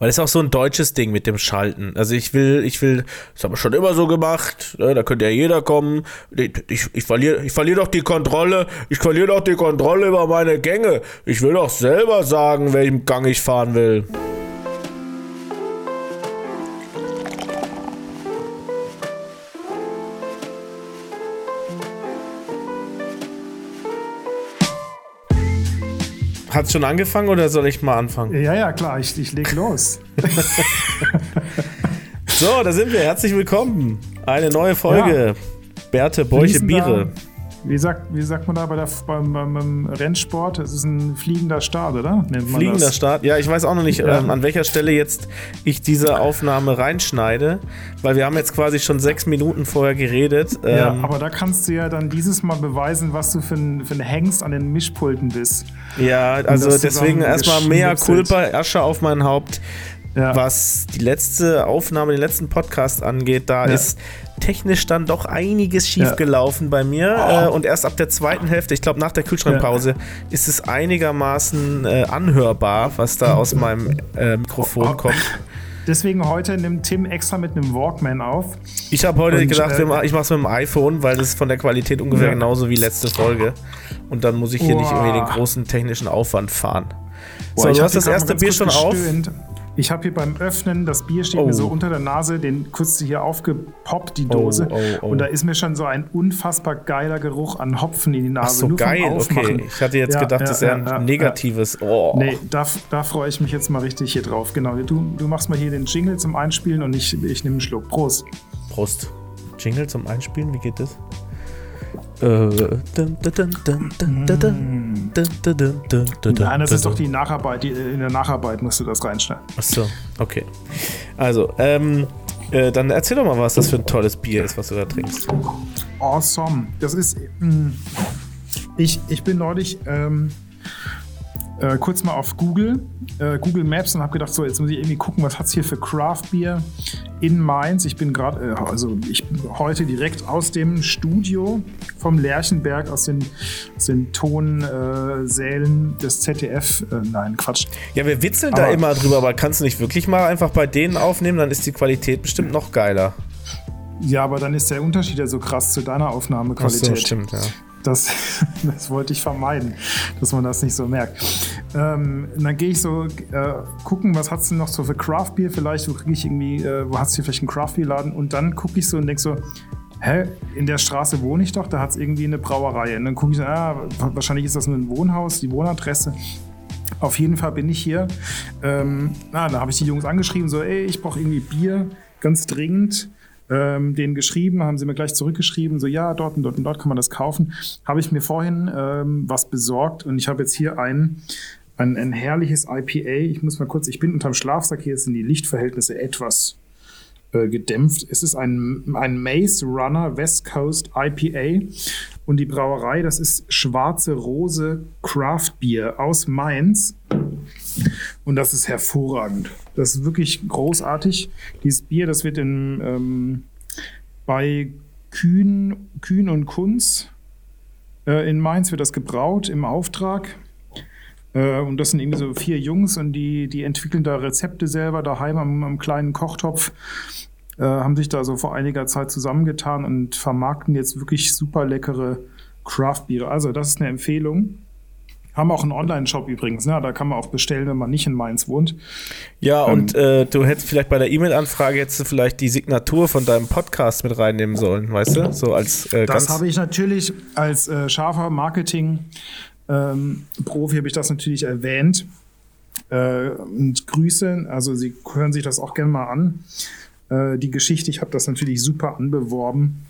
Weil das ist auch so ein deutsches Ding mit dem Schalten. Also ich will, ich will, das haben wir schon immer so gemacht, ne, da könnte ja jeder kommen. Ich, ich, ich verliere ich verlier doch die Kontrolle, ich verliere doch die Kontrolle über meine Gänge. Ich will doch selber sagen, welchen Gang ich fahren will. Hat es schon angefangen oder soll ich mal anfangen? Ja, ja, klar, ich, ich leg los. so, da sind wir. Herzlich willkommen. Eine neue Folge. Ja. Berthe Bäuche Biere. Wie sagt, wie sagt man da bei der, beim, beim Rennsport? Es ist ein fliegender Start, oder? fliegender das? Start. Ja, ich weiß auch noch nicht, ja. ähm, an welcher Stelle jetzt ich diese Aufnahme reinschneide, weil wir haben jetzt quasi schon sechs Minuten vorher geredet. Ja, ähm, aber da kannst du ja dann dieses Mal beweisen, was du für ein, für ein Hengst an den Mischpulten bist. Ja, also deswegen erstmal mehr Culpa, Asche auf mein Haupt. Ja. Was die letzte Aufnahme, den letzten Podcast angeht, da ja. ist technisch dann doch einiges schiefgelaufen ja. bei mir. Oh. Äh, und erst ab der zweiten Hälfte, ich glaube nach der Kühlschrankpause, ist es einigermaßen äh, anhörbar, was da aus meinem äh, Mikrofon oh. kommt. Deswegen heute nimmt Tim extra mit einem Walkman auf. Ich habe heute und, gedacht, äh, ich mache es mit dem iPhone, weil das von der Qualität ungefähr ja. genauso wie letzte Folge. Und dann muss ich hier oh. nicht irgendwie den großen technischen Aufwand fahren. Boah, so, du hast das erste Bier schon auf. Ich habe hier beim Öffnen, das Bier steht oh. mir so oh. unter der Nase, den kurz hier aufgepoppt, die Dose. Oh, oh, oh, und da ist mir schon so ein unfassbar geiler Geruch an Hopfen in die Nase. Ach so, Nur geil, okay. Ich hatte jetzt ja, gedacht, ja, das wäre ja, ein negatives. Oh. Nee, da, da freue ich mich jetzt mal richtig hier drauf. Genau, du, du machst mal hier den Jingle zum Einspielen und ich, ich nehme einen Schluck. Prost. Prost. Jingle zum Einspielen, wie geht das? Nein, das ist doch die Nacharbeit. In der Nacharbeit musst du das reinschneiden. Achso, okay. Also, ähm, äh, dann erzähl doch mal, was das für ein tolles Bier ist, was du da trinkst. Awesome. Das ist. Mm, ich, ich bin neulich. Ähm, äh, kurz mal auf Google, äh, Google Maps und habe gedacht, so jetzt muss ich irgendwie gucken, was hat es hier für Craft Beer in Mainz. Ich bin gerade, äh, also ich bin heute direkt aus dem Studio vom Lerchenberg, aus den, aus den Tonsälen des ZDF. Äh, nein, Quatsch. Ja, wir witzeln aber, da immer drüber, aber kannst du nicht wirklich mal einfach bei denen aufnehmen, dann ist die Qualität bestimmt noch geiler. Ja, aber dann ist der Unterschied ja so krass zu deiner Aufnahmequalität. Ach so, stimmt, ja. Das, das wollte ich vermeiden, dass man das nicht so merkt. Ähm, dann gehe ich so äh, gucken, was hat es denn noch so für Craft Beer vielleicht, wo kriege ich irgendwie, äh, wo hat es hier vielleicht einen Craft Beer Laden und dann gucke ich so und denke so, hä, in der Straße wohne ich doch, da hat es irgendwie eine Brauerei. Und dann gucke ich so, ah, wahrscheinlich ist das nur ein Wohnhaus, die Wohnadresse. Auf jeden Fall bin ich hier. Ähm, na, da habe ich die Jungs angeschrieben, so, ey, ich brauche irgendwie Bier, ganz dringend ähm, denen geschrieben, haben sie mir gleich zurückgeschrieben, so ja, dort und dort und dort kann man das kaufen. Habe ich mir vorhin ähm, was besorgt und ich habe jetzt hier ein, ein, ein herrliches IPA. Ich muss mal kurz, ich bin unterm Schlafsack, hier sind die Lichtverhältnisse etwas äh, gedämpft. Es ist ein, ein Maze Runner West Coast IPA und die Brauerei, das ist Schwarze Rose Craft Beer aus Mainz. Und das ist hervorragend. Das ist wirklich großartig. Dieses Bier, das wird in, ähm, bei Kühn, Kühn und Kunz äh, in Mainz wird das gebraut im Auftrag. Äh, und das sind irgendwie so vier Jungs und die, die entwickeln da Rezepte selber daheim am, am kleinen Kochtopf. Äh, haben sich da so vor einiger Zeit zusammengetan und vermarkten jetzt wirklich super leckere Craft-Biere. Also, das ist eine Empfehlung. Haben auch einen Online-Shop übrigens, ne? da kann man auch bestellen, wenn man nicht in Mainz wohnt. Ja, ähm, und äh, du hättest vielleicht bei der E-Mail-Anfrage jetzt vielleicht die Signatur von deinem Podcast mit reinnehmen sollen, weißt du? So als äh, Das habe ich natürlich als äh, scharfer Marketing-Profi ähm, habe ich das natürlich erwähnt. Äh, und Grüße, also Sie hören sich das auch gerne mal an. Äh, die Geschichte, ich habe das natürlich super anbeworben,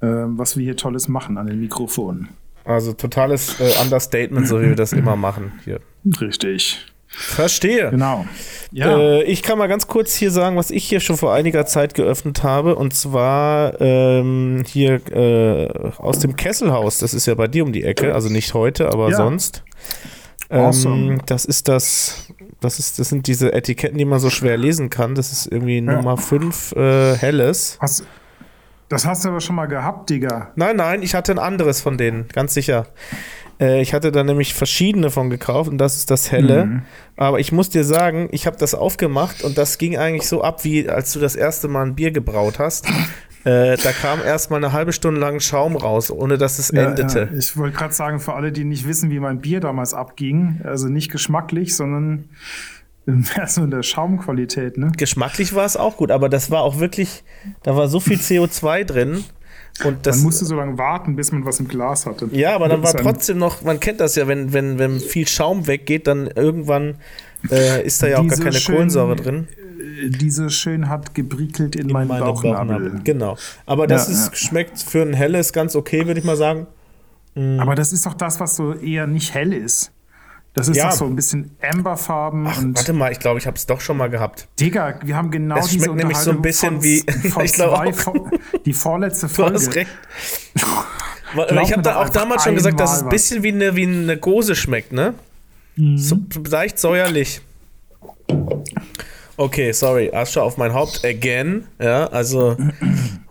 äh, was wir hier Tolles machen an den Mikrofonen. Also totales äh, Understatement, so wie wir das immer machen hier. Richtig. Verstehe. Genau. Ja. Äh, ich kann mal ganz kurz hier sagen, was ich hier schon vor einiger Zeit geöffnet habe. Und zwar ähm, hier äh, aus dem Kesselhaus. Das ist ja bei dir um die Ecke. Also nicht heute, aber ja. sonst. Ähm, awesome. Das ist das. Das, ist, das sind diese Etiketten, die man so schwer lesen kann. Das ist irgendwie ja. Nummer 5 äh, Helles. Hast, das hast du aber schon mal gehabt, Digga. Nein, nein, ich hatte ein anderes von denen, ganz sicher. Äh, ich hatte da nämlich verschiedene von gekauft und das ist das helle. Mhm. Aber ich muss dir sagen, ich habe das aufgemacht und das ging eigentlich so ab, wie als du das erste Mal ein Bier gebraut hast. Äh, da kam erstmal eine halbe Stunde lang Schaum raus, ohne dass es ja, endete. Ja. Ich wollte gerade sagen, für alle, die nicht wissen, wie mein Bier damals abging, also nicht geschmacklich, sondern in der Schaumqualität, ne? Geschmacklich war es auch gut, aber das war auch wirklich, da war so viel CO2 drin. Und das, man musste so lange warten, bis man was im Glas hatte. Ja, aber dann war trotzdem noch, man kennt das ja, wenn, wenn, wenn viel Schaum weggeht, dann irgendwann äh, ist da ja auch gar keine schön, Kohlensäure drin. Äh, diese schön hat gebrickelt in, in meinen meine Bauchnabel. Genau. Aber das ja, ist, ja. schmeckt für ein helles ganz okay, würde ich mal sagen. Mhm. Aber das ist doch das, was so eher nicht hell ist. Das ist ja. doch so ein bisschen Amberfarben. Ach, warte mal, ich glaube, ich habe es doch schon mal gehabt. Digga, wir haben genau es diese schmeckt nämlich so ein bisschen wie ich glaube die vorletzte Folge. Du hast recht. ich habe da auch damals schon gesagt, dass es ein bisschen wie eine, wie eine Gose schmeckt, ne? Mhm. So leicht säuerlich. Okay, sorry, Asche auf mein Haupt again. Ja, also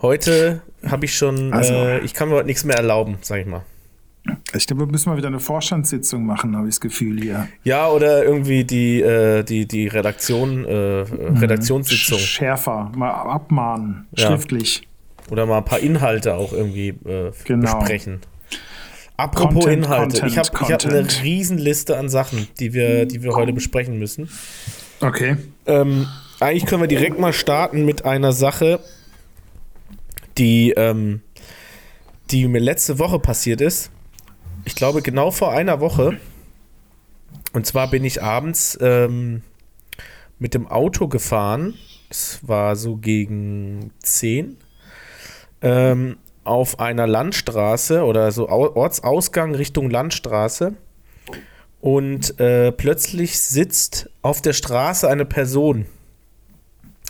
heute habe ich schon, also, äh, ich kann mir heute nichts mehr erlauben, sag ich mal. Ich glaube, wir müssen mal wieder eine Vorstandssitzung machen, habe ich das Gefühl hier. Ja, oder irgendwie die, äh, die, die Redaktion, äh, mhm. Redaktionssitzung. Schärfer, mal abmahnen, ja. schriftlich. Oder mal ein paar Inhalte auch irgendwie äh, genau. besprechen. Apropos Content, Inhalte, Content, ich habe hab eine Riesenliste an Sachen, die wir, die wir heute besprechen müssen. Okay. Ähm, eigentlich können wir direkt mal starten mit einer Sache, die, ähm, die mir letzte Woche passiert ist ich glaube, genau vor einer Woche. Und zwar bin ich abends ähm, mit dem Auto gefahren. Es war so gegen 10. Ähm, auf einer Landstraße oder so Ortsausgang Richtung Landstraße. Und äh, plötzlich sitzt auf der Straße eine Person.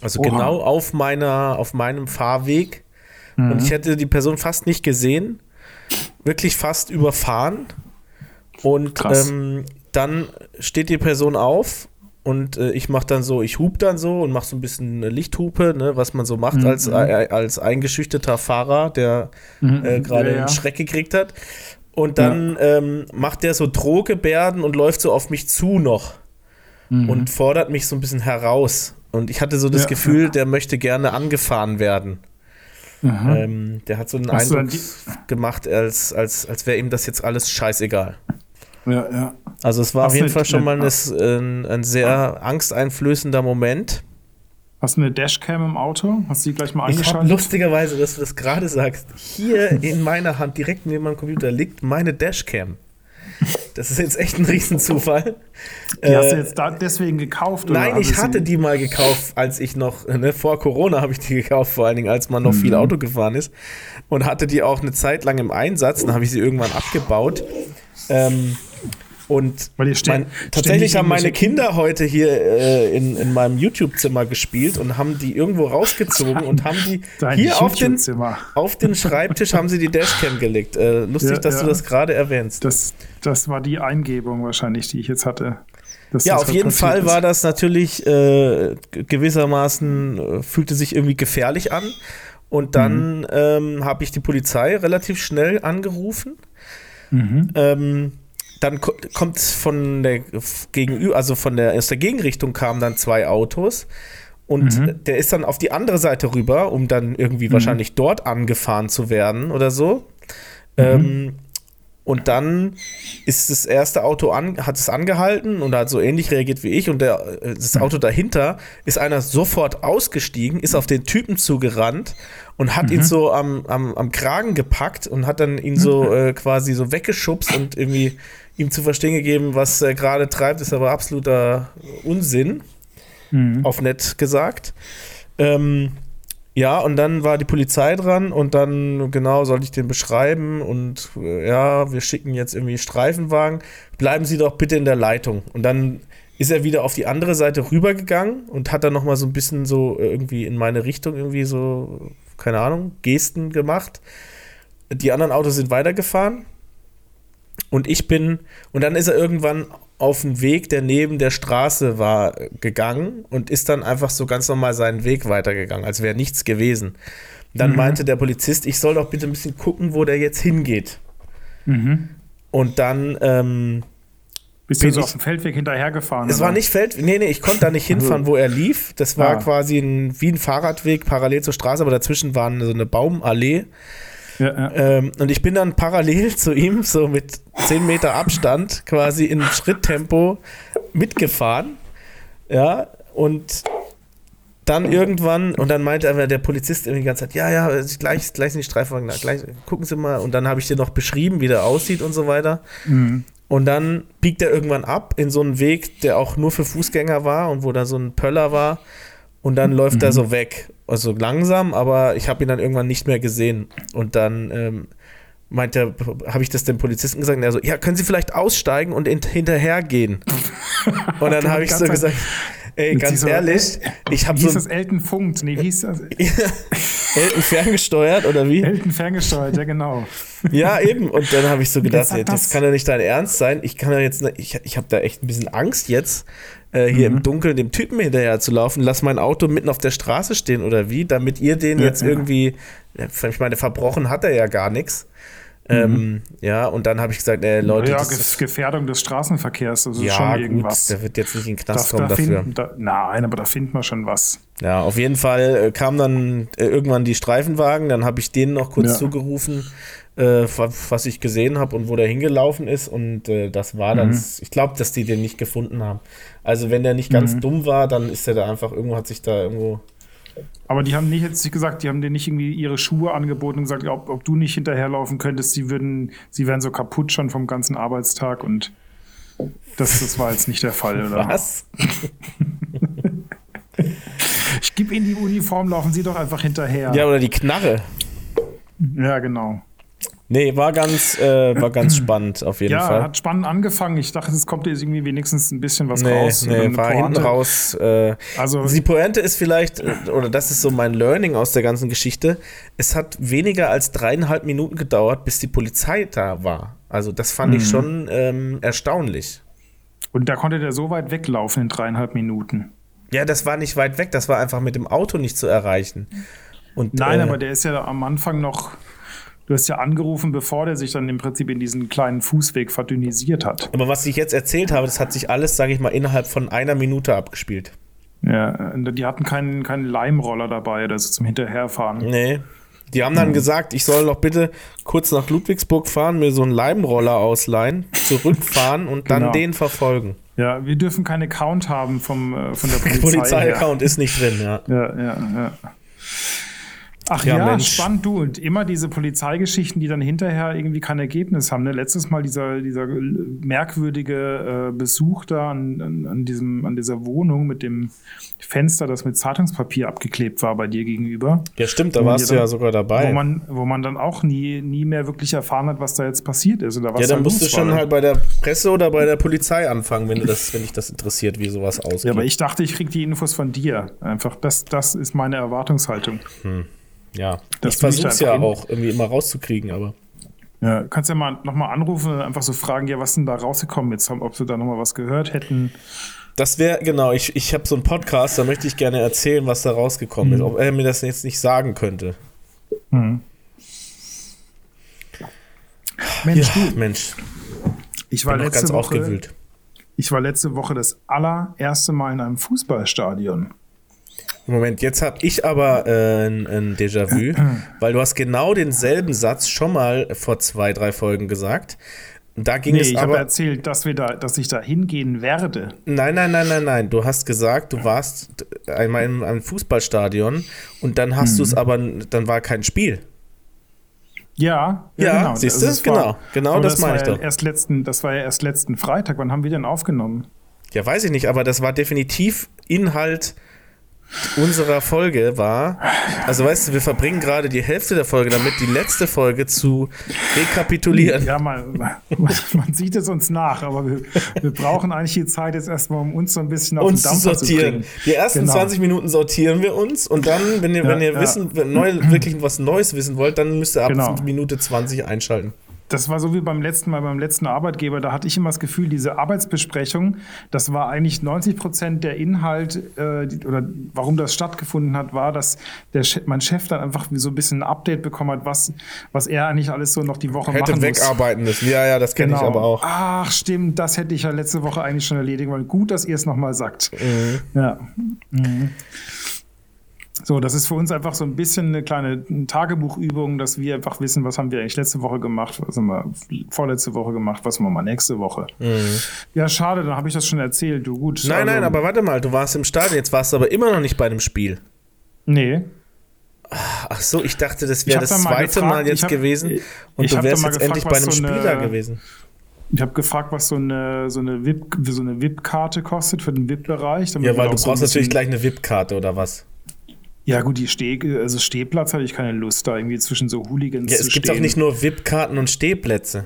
Also Oha. genau auf meiner, auf meinem Fahrweg. Mhm. Und ich hätte die Person fast nicht gesehen wirklich fast überfahren. Und ähm, dann steht die Person auf und äh, ich mache dann so, ich hub dann so und mache so ein bisschen Lichthupe, ne, was man so macht mhm. als, äh, als eingeschüchterter Fahrer, der mhm. äh, gerade ja, ja. einen Schreck gekriegt hat. Und dann ja. ähm, macht der so Drohgebärden und läuft so auf mich zu noch mhm. und fordert mich so ein bisschen heraus. Und ich hatte so das Gefühl, der möchte gerne angefahren werden. Mhm. Ähm, der hat so einen Hast Eindruck gemacht, als, als, als wäre ihm das jetzt alles scheißegal. Ja, ja. Also es war Hast auf jeden Fall schon mal ein, ein sehr angsteinflößender Moment. Hast du eine Dashcam im Auto? Hast du die gleich mal angeschaut? Lustigerweise, dass du das gerade sagst. Hier in meiner Hand, direkt neben meinem Computer, liegt meine Dashcam. Das ist jetzt echt ein Riesenzufall. Die hast du äh, jetzt da deswegen gekauft? Nein, ich hatte die mal gekauft, als ich noch, ne, vor Corona habe ich die gekauft, vor allen Dingen, als man noch mhm. viel Auto gefahren ist. Und hatte die auch eine Zeit lang im Einsatz, dann habe ich sie irgendwann abgebaut. Ähm, und mein, tatsächlich haben meine Kinder heute hier äh, in, in meinem YouTube-Zimmer gespielt und haben die irgendwo rausgezogen und haben die Dein hier auf den, auf den Schreibtisch haben sie die Dashcam gelegt. Äh, lustig, ja, dass ja. du das gerade erwähnst. Das, das war die Eingebung wahrscheinlich, die ich jetzt hatte. ja, auf jeden Fall ist. war das natürlich äh, gewissermaßen, äh, fühlte sich irgendwie gefährlich an. Und dann mhm. ähm, habe ich die Polizei relativ schnell angerufen. Mhm. Ähm, dann kommt von der gegenüber, also von der aus der Gegenrichtung kamen dann zwei Autos und mhm. der ist dann auf die andere Seite rüber, um dann irgendwie mhm. wahrscheinlich dort angefahren zu werden oder so. Mhm. Ähm, und dann ist das erste Auto an, hat es angehalten und hat so ähnlich reagiert wie ich. Und der, äh, das Auto dahinter ist einer sofort ausgestiegen, ist auf den Typen zugerannt und hat mhm. ihn so am, am, am Kragen gepackt und hat dann ihn so mhm. äh, quasi so weggeschubst und irgendwie ihm zu verstehen gegeben, was er gerade treibt, ist aber absoluter Unsinn. Mhm. Auf nett gesagt. Ähm, ja, und dann war die Polizei dran und dann, genau, sollte ich den beschreiben und äh, ja, wir schicken jetzt irgendwie Streifenwagen. Bleiben Sie doch bitte in der Leitung. Und dann ist er wieder auf die andere Seite rübergegangen und hat dann nochmal so ein bisschen so irgendwie in meine Richtung irgendwie so, keine Ahnung, Gesten gemacht. Die anderen Autos sind weitergefahren und ich bin, und dann ist er irgendwann auf den Weg, der neben der Straße war, gegangen und ist dann einfach so ganz normal seinen Weg weitergegangen, als wäre nichts gewesen. Dann mhm. meinte der Polizist, ich soll doch bitte ein bisschen gucken, wo der jetzt hingeht. Mhm. Und dann ähm, bist du so auf dem Feldweg hinterhergefahren? Es oder? war nicht Feldweg, nee, nee, ich konnte da nicht hinfahren, wo er lief. Das war ah. quasi ein, wie ein Fahrradweg parallel zur Straße, aber dazwischen war so eine Baumallee. Ja, ja. Ähm, und ich bin dann parallel zu ihm, so mit 10 Meter Abstand, quasi in Schritttempo mitgefahren. Ja, und dann irgendwann, und dann meinte der Polizist irgendwie die ganze Zeit, ja, ja, gleich, gleich sind die Streifenwagen da, gleich, gucken Sie mal. Und dann habe ich dir noch beschrieben, wie der aussieht und so weiter. Mhm. Und dann biegt er irgendwann ab in so einen Weg, der auch nur für Fußgänger war und wo da so ein Pöller war. Und dann läuft mhm. er so weg. Also langsam, aber ich habe ihn dann irgendwann nicht mehr gesehen. Und dann ähm, meinte, habe ich das dem Polizisten gesagt, und er so, ja, können Sie vielleicht aussteigen und hinterhergehen? und dann habe ich so gesagt, ey, ganz ehrlich, ich habe so. Wie hieß das Elton Funkt? Nee, wie hieß das? Elton ferngesteuert oder wie? Elton ferngesteuert, ja genau. ja, eben. Und dann habe ich so gedacht, das, das kann ja nicht dein Ernst sein. Ich kann ja jetzt, ich, ich habe da echt ein bisschen Angst jetzt, äh, hier mhm. im Dunkeln dem Typen hinterher zu laufen. Lass mein Auto mitten auf der Straße stehen oder wie, damit ihr den ja, jetzt ja. irgendwie, ich meine, verbrochen hat er ja gar nichts. Ähm, mhm. ja, und dann habe ich gesagt, äh, Leute. Ja, Gefährdung des Straßenverkehrs, das ist ja, schon irgendwas. Gut, der wird jetzt nicht in den Knast da, kommen da dafür. Finden, da, nein, aber da findet man schon was. Ja, auf jeden Fall äh, kamen dann äh, irgendwann die Streifenwagen, dann habe ich denen noch kurz ja. zugerufen, äh, was ich gesehen habe und wo der hingelaufen ist und äh, das war dann, mhm. ich glaube, dass die den nicht gefunden haben. Also wenn der nicht ganz mhm. dumm war, dann ist er da einfach irgendwo, hat sich da irgendwo aber die haben nicht jetzt gesagt, die haben dir nicht irgendwie ihre Schuhe angeboten und gesagt, ob, ob du nicht hinterherlaufen könntest, sie würden, sie wären so kaputt schon vom ganzen Arbeitstag und das, das war jetzt nicht der Fall, oder? Was? ich gebe ihnen die Uniform, laufen sie doch einfach hinterher. Ja, oder die Knarre. Ja, genau. Nee, war ganz, äh, war ganz spannend auf jeden ja, Fall. Ja, hat spannend angefangen. Ich dachte, es kommt jetzt irgendwie wenigstens ein bisschen was nee, raus. Nee, war hinten raus. Äh, also, die Pointe ist vielleicht, äh, oder das ist so mein Learning aus der ganzen Geschichte, es hat weniger als dreieinhalb Minuten gedauert, bis die Polizei da war. Also das fand ich mhm. schon ähm, erstaunlich. Und da konnte der so weit weglaufen in dreieinhalb Minuten. Ja, das war nicht weit weg, das war einfach mit dem Auto nicht zu erreichen. Und, Nein, äh, aber der ist ja am Anfang noch Du hast ja angerufen, bevor der sich dann im Prinzip in diesen kleinen Fußweg verdünnisiert hat. Aber was ich jetzt erzählt habe, das hat sich alles, sage ich mal, innerhalb von einer Minute abgespielt. Ja, die hatten keinen, keinen Leimroller dabei so zum Hinterherfahren. Nee. Die haben dann mhm. gesagt, ich soll doch bitte kurz nach Ludwigsburg fahren, mir so einen Leimroller ausleihen, zurückfahren und dann genau. den verfolgen. Ja, wir dürfen keinen Account haben vom, äh, von der Polizei. Polizei-Account ist nicht drin, ja. Ja, ja, ja. Ach ja, ja spannend, du. Und immer diese Polizeigeschichten, die dann hinterher irgendwie kein Ergebnis haben. Ne? Letztes Mal dieser, dieser merkwürdige äh, Besuch da an, an, an, diesem, an dieser Wohnung mit dem Fenster, das mit Zeitungspapier abgeklebt war bei dir gegenüber. Ja, stimmt, da warst du ja sogar dabei. Wo man, wo man dann auch nie, nie mehr wirklich erfahren hat, was da jetzt passiert ist. Oder was ja, dann musst du schon war. halt bei der Presse oder bei der Polizei anfangen, wenn, du das, wenn dich das interessiert, wie sowas aussieht. Ja, aber ich dachte, ich krieg die Infos von dir. Einfach, das, das ist meine Erwartungshaltung. Hm. Ja, das ich versuche es ja auch irgendwie immer rauszukriegen, aber. Ja, kannst ja mal nochmal anrufen und einfach so fragen, ja, was denn da rausgekommen ist, ob sie da nochmal was gehört hätten. Das wäre, genau, ich, ich habe so einen Podcast, da möchte ich gerne erzählen, was da rausgekommen mhm. ist, ob er mir das jetzt nicht sagen könnte. Mhm. Mensch, ja, du. Mensch. Ich war letzte ganz Woche, aufgewühlt. Ich war letzte Woche das allererste Mal in einem Fußballstadion. Moment, jetzt habe ich aber äh, ein, ein Déjà-vu, weil du hast genau denselben Satz schon mal vor zwei, drei Folgen gesagt. Da ging nee, es ich habe erzählt, dass, wir da, dass ich da hingehen werde. Nein, nein, nein, nein, nein. Du hast gesagt, du warst einmal in einem Fußballstadion und dann hast hm. du es aber, dann war kein Spiel. Ja, ja, ja genau. Siehst du, das genau, war, genau das, das meine ich ja doch. Erst letzten, das war ja erst letzten Freitag. Wann haben wir denn aufgenommen? Ja, weiß ich nicht, aber das war definitiv Inhalt unserer Folge war, also weißt du, wir verbringen gerade die Hälfte der Folge damit, die letzte Folge zu rekapitulieren. Ja, man, man sieht es uns nach, aber wir, wir brauchen eigentlich die Zeit jetzt erstmal, um uns so ein bisschen auf uns den Dampfer zu sortieren. Zu die ersten genau. 20 Minuten sortieren wir uns und dann, wenn ihr, ja, wenn ihr ja. wissen, neu, wirklich was Neues wissen wollt, dann müsst ihr ab genau. Minute 20 einschalten. Das war so wie beim letzten Mal beim letzten Arbeitgeber. Da hatte ich immer das Gefühl, diese Arbeitsbesprechung, das war eigentlich 90 Prozent der Inhalt äh, oder warum das stattgefunden hat, war, dass der Chef, mein Chef dann einfach so ein bisschen ein Update bekommen hat, was, was er eigentlich alles so noch die Woche hätte machen Hätte wegarbeiten müssen. Ja, ja, das kenne genau. ich aber auch. Ach, stimmt, das hätte ich ja letzte Woche eigentlich schon erledigen wollen. Gut, dass ihr es nochmal sagt. Mhm. Ja. Mhm. So, das ist für uns einfach so ein bisschen eine kleine Tagebuchübung, dass wir einfach wissen, was haben wir eigentlich letzte Woche gemacht, was haben wir vorletzte Woche gemacht, was machen wir nächste Woche. Mhm. Ja, schade, dann habe ich das schon erzählt. Du gut. Nein, also, nein, aber warte mal, du warst im Stadion, jetzt warst du aber immer noch nicht bei dem Spiel. Nee. Ach so, ich dachte, das wäre das zweite gefragt, Mal jetzt hab, gewesen und du wärst jetzt gefragt, endlich bei einem so Spiel da gewesen. Ich habe gefragt, was so eine, so eine VIP, so eine VIP-Karte kostet für den VIP-Bereich. Ja, weil du brauchst so natürlich gleich eine VIP-Karte oder was? Ja, gut, die Steh, also Stehplatz hatte ich keine Lust, da irgendwie zwischen so Hooligans ja, zu stehen. Es gibt auch nicht nur VIP-Karten und Stehplätze.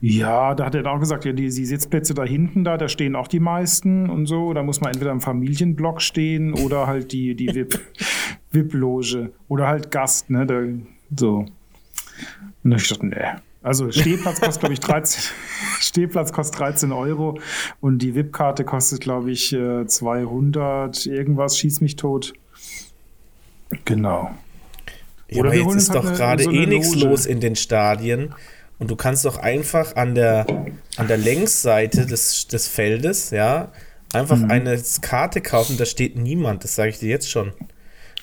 Ja, da hat er auch gesagt, ja, die, die, Sitzplätze da hinten da, da stehen auch die meisten und so. Da muss man entweder im Familienblock stehen oder halt die, die VIP-Loge oder halt Gast, ne? Da, so. Und ich dachte, nee. Also Stehplatz kostet, glaube ich, 13, Stehplatz kostet 13 Euro und die VIP-Karte kostet, glaube ich, 200 äh, irgendwas, schieß mich tot. Genau. Ja, Oder aber jetzt ist halt doch gerade so eh nichts los in den Stadien. Und du kannst doch einfach an der, an der Längsseite des, des Feldes, ja, einfach mhm. eine Karte kaufen, da steht niemand, das sage ich dir jetzt schon.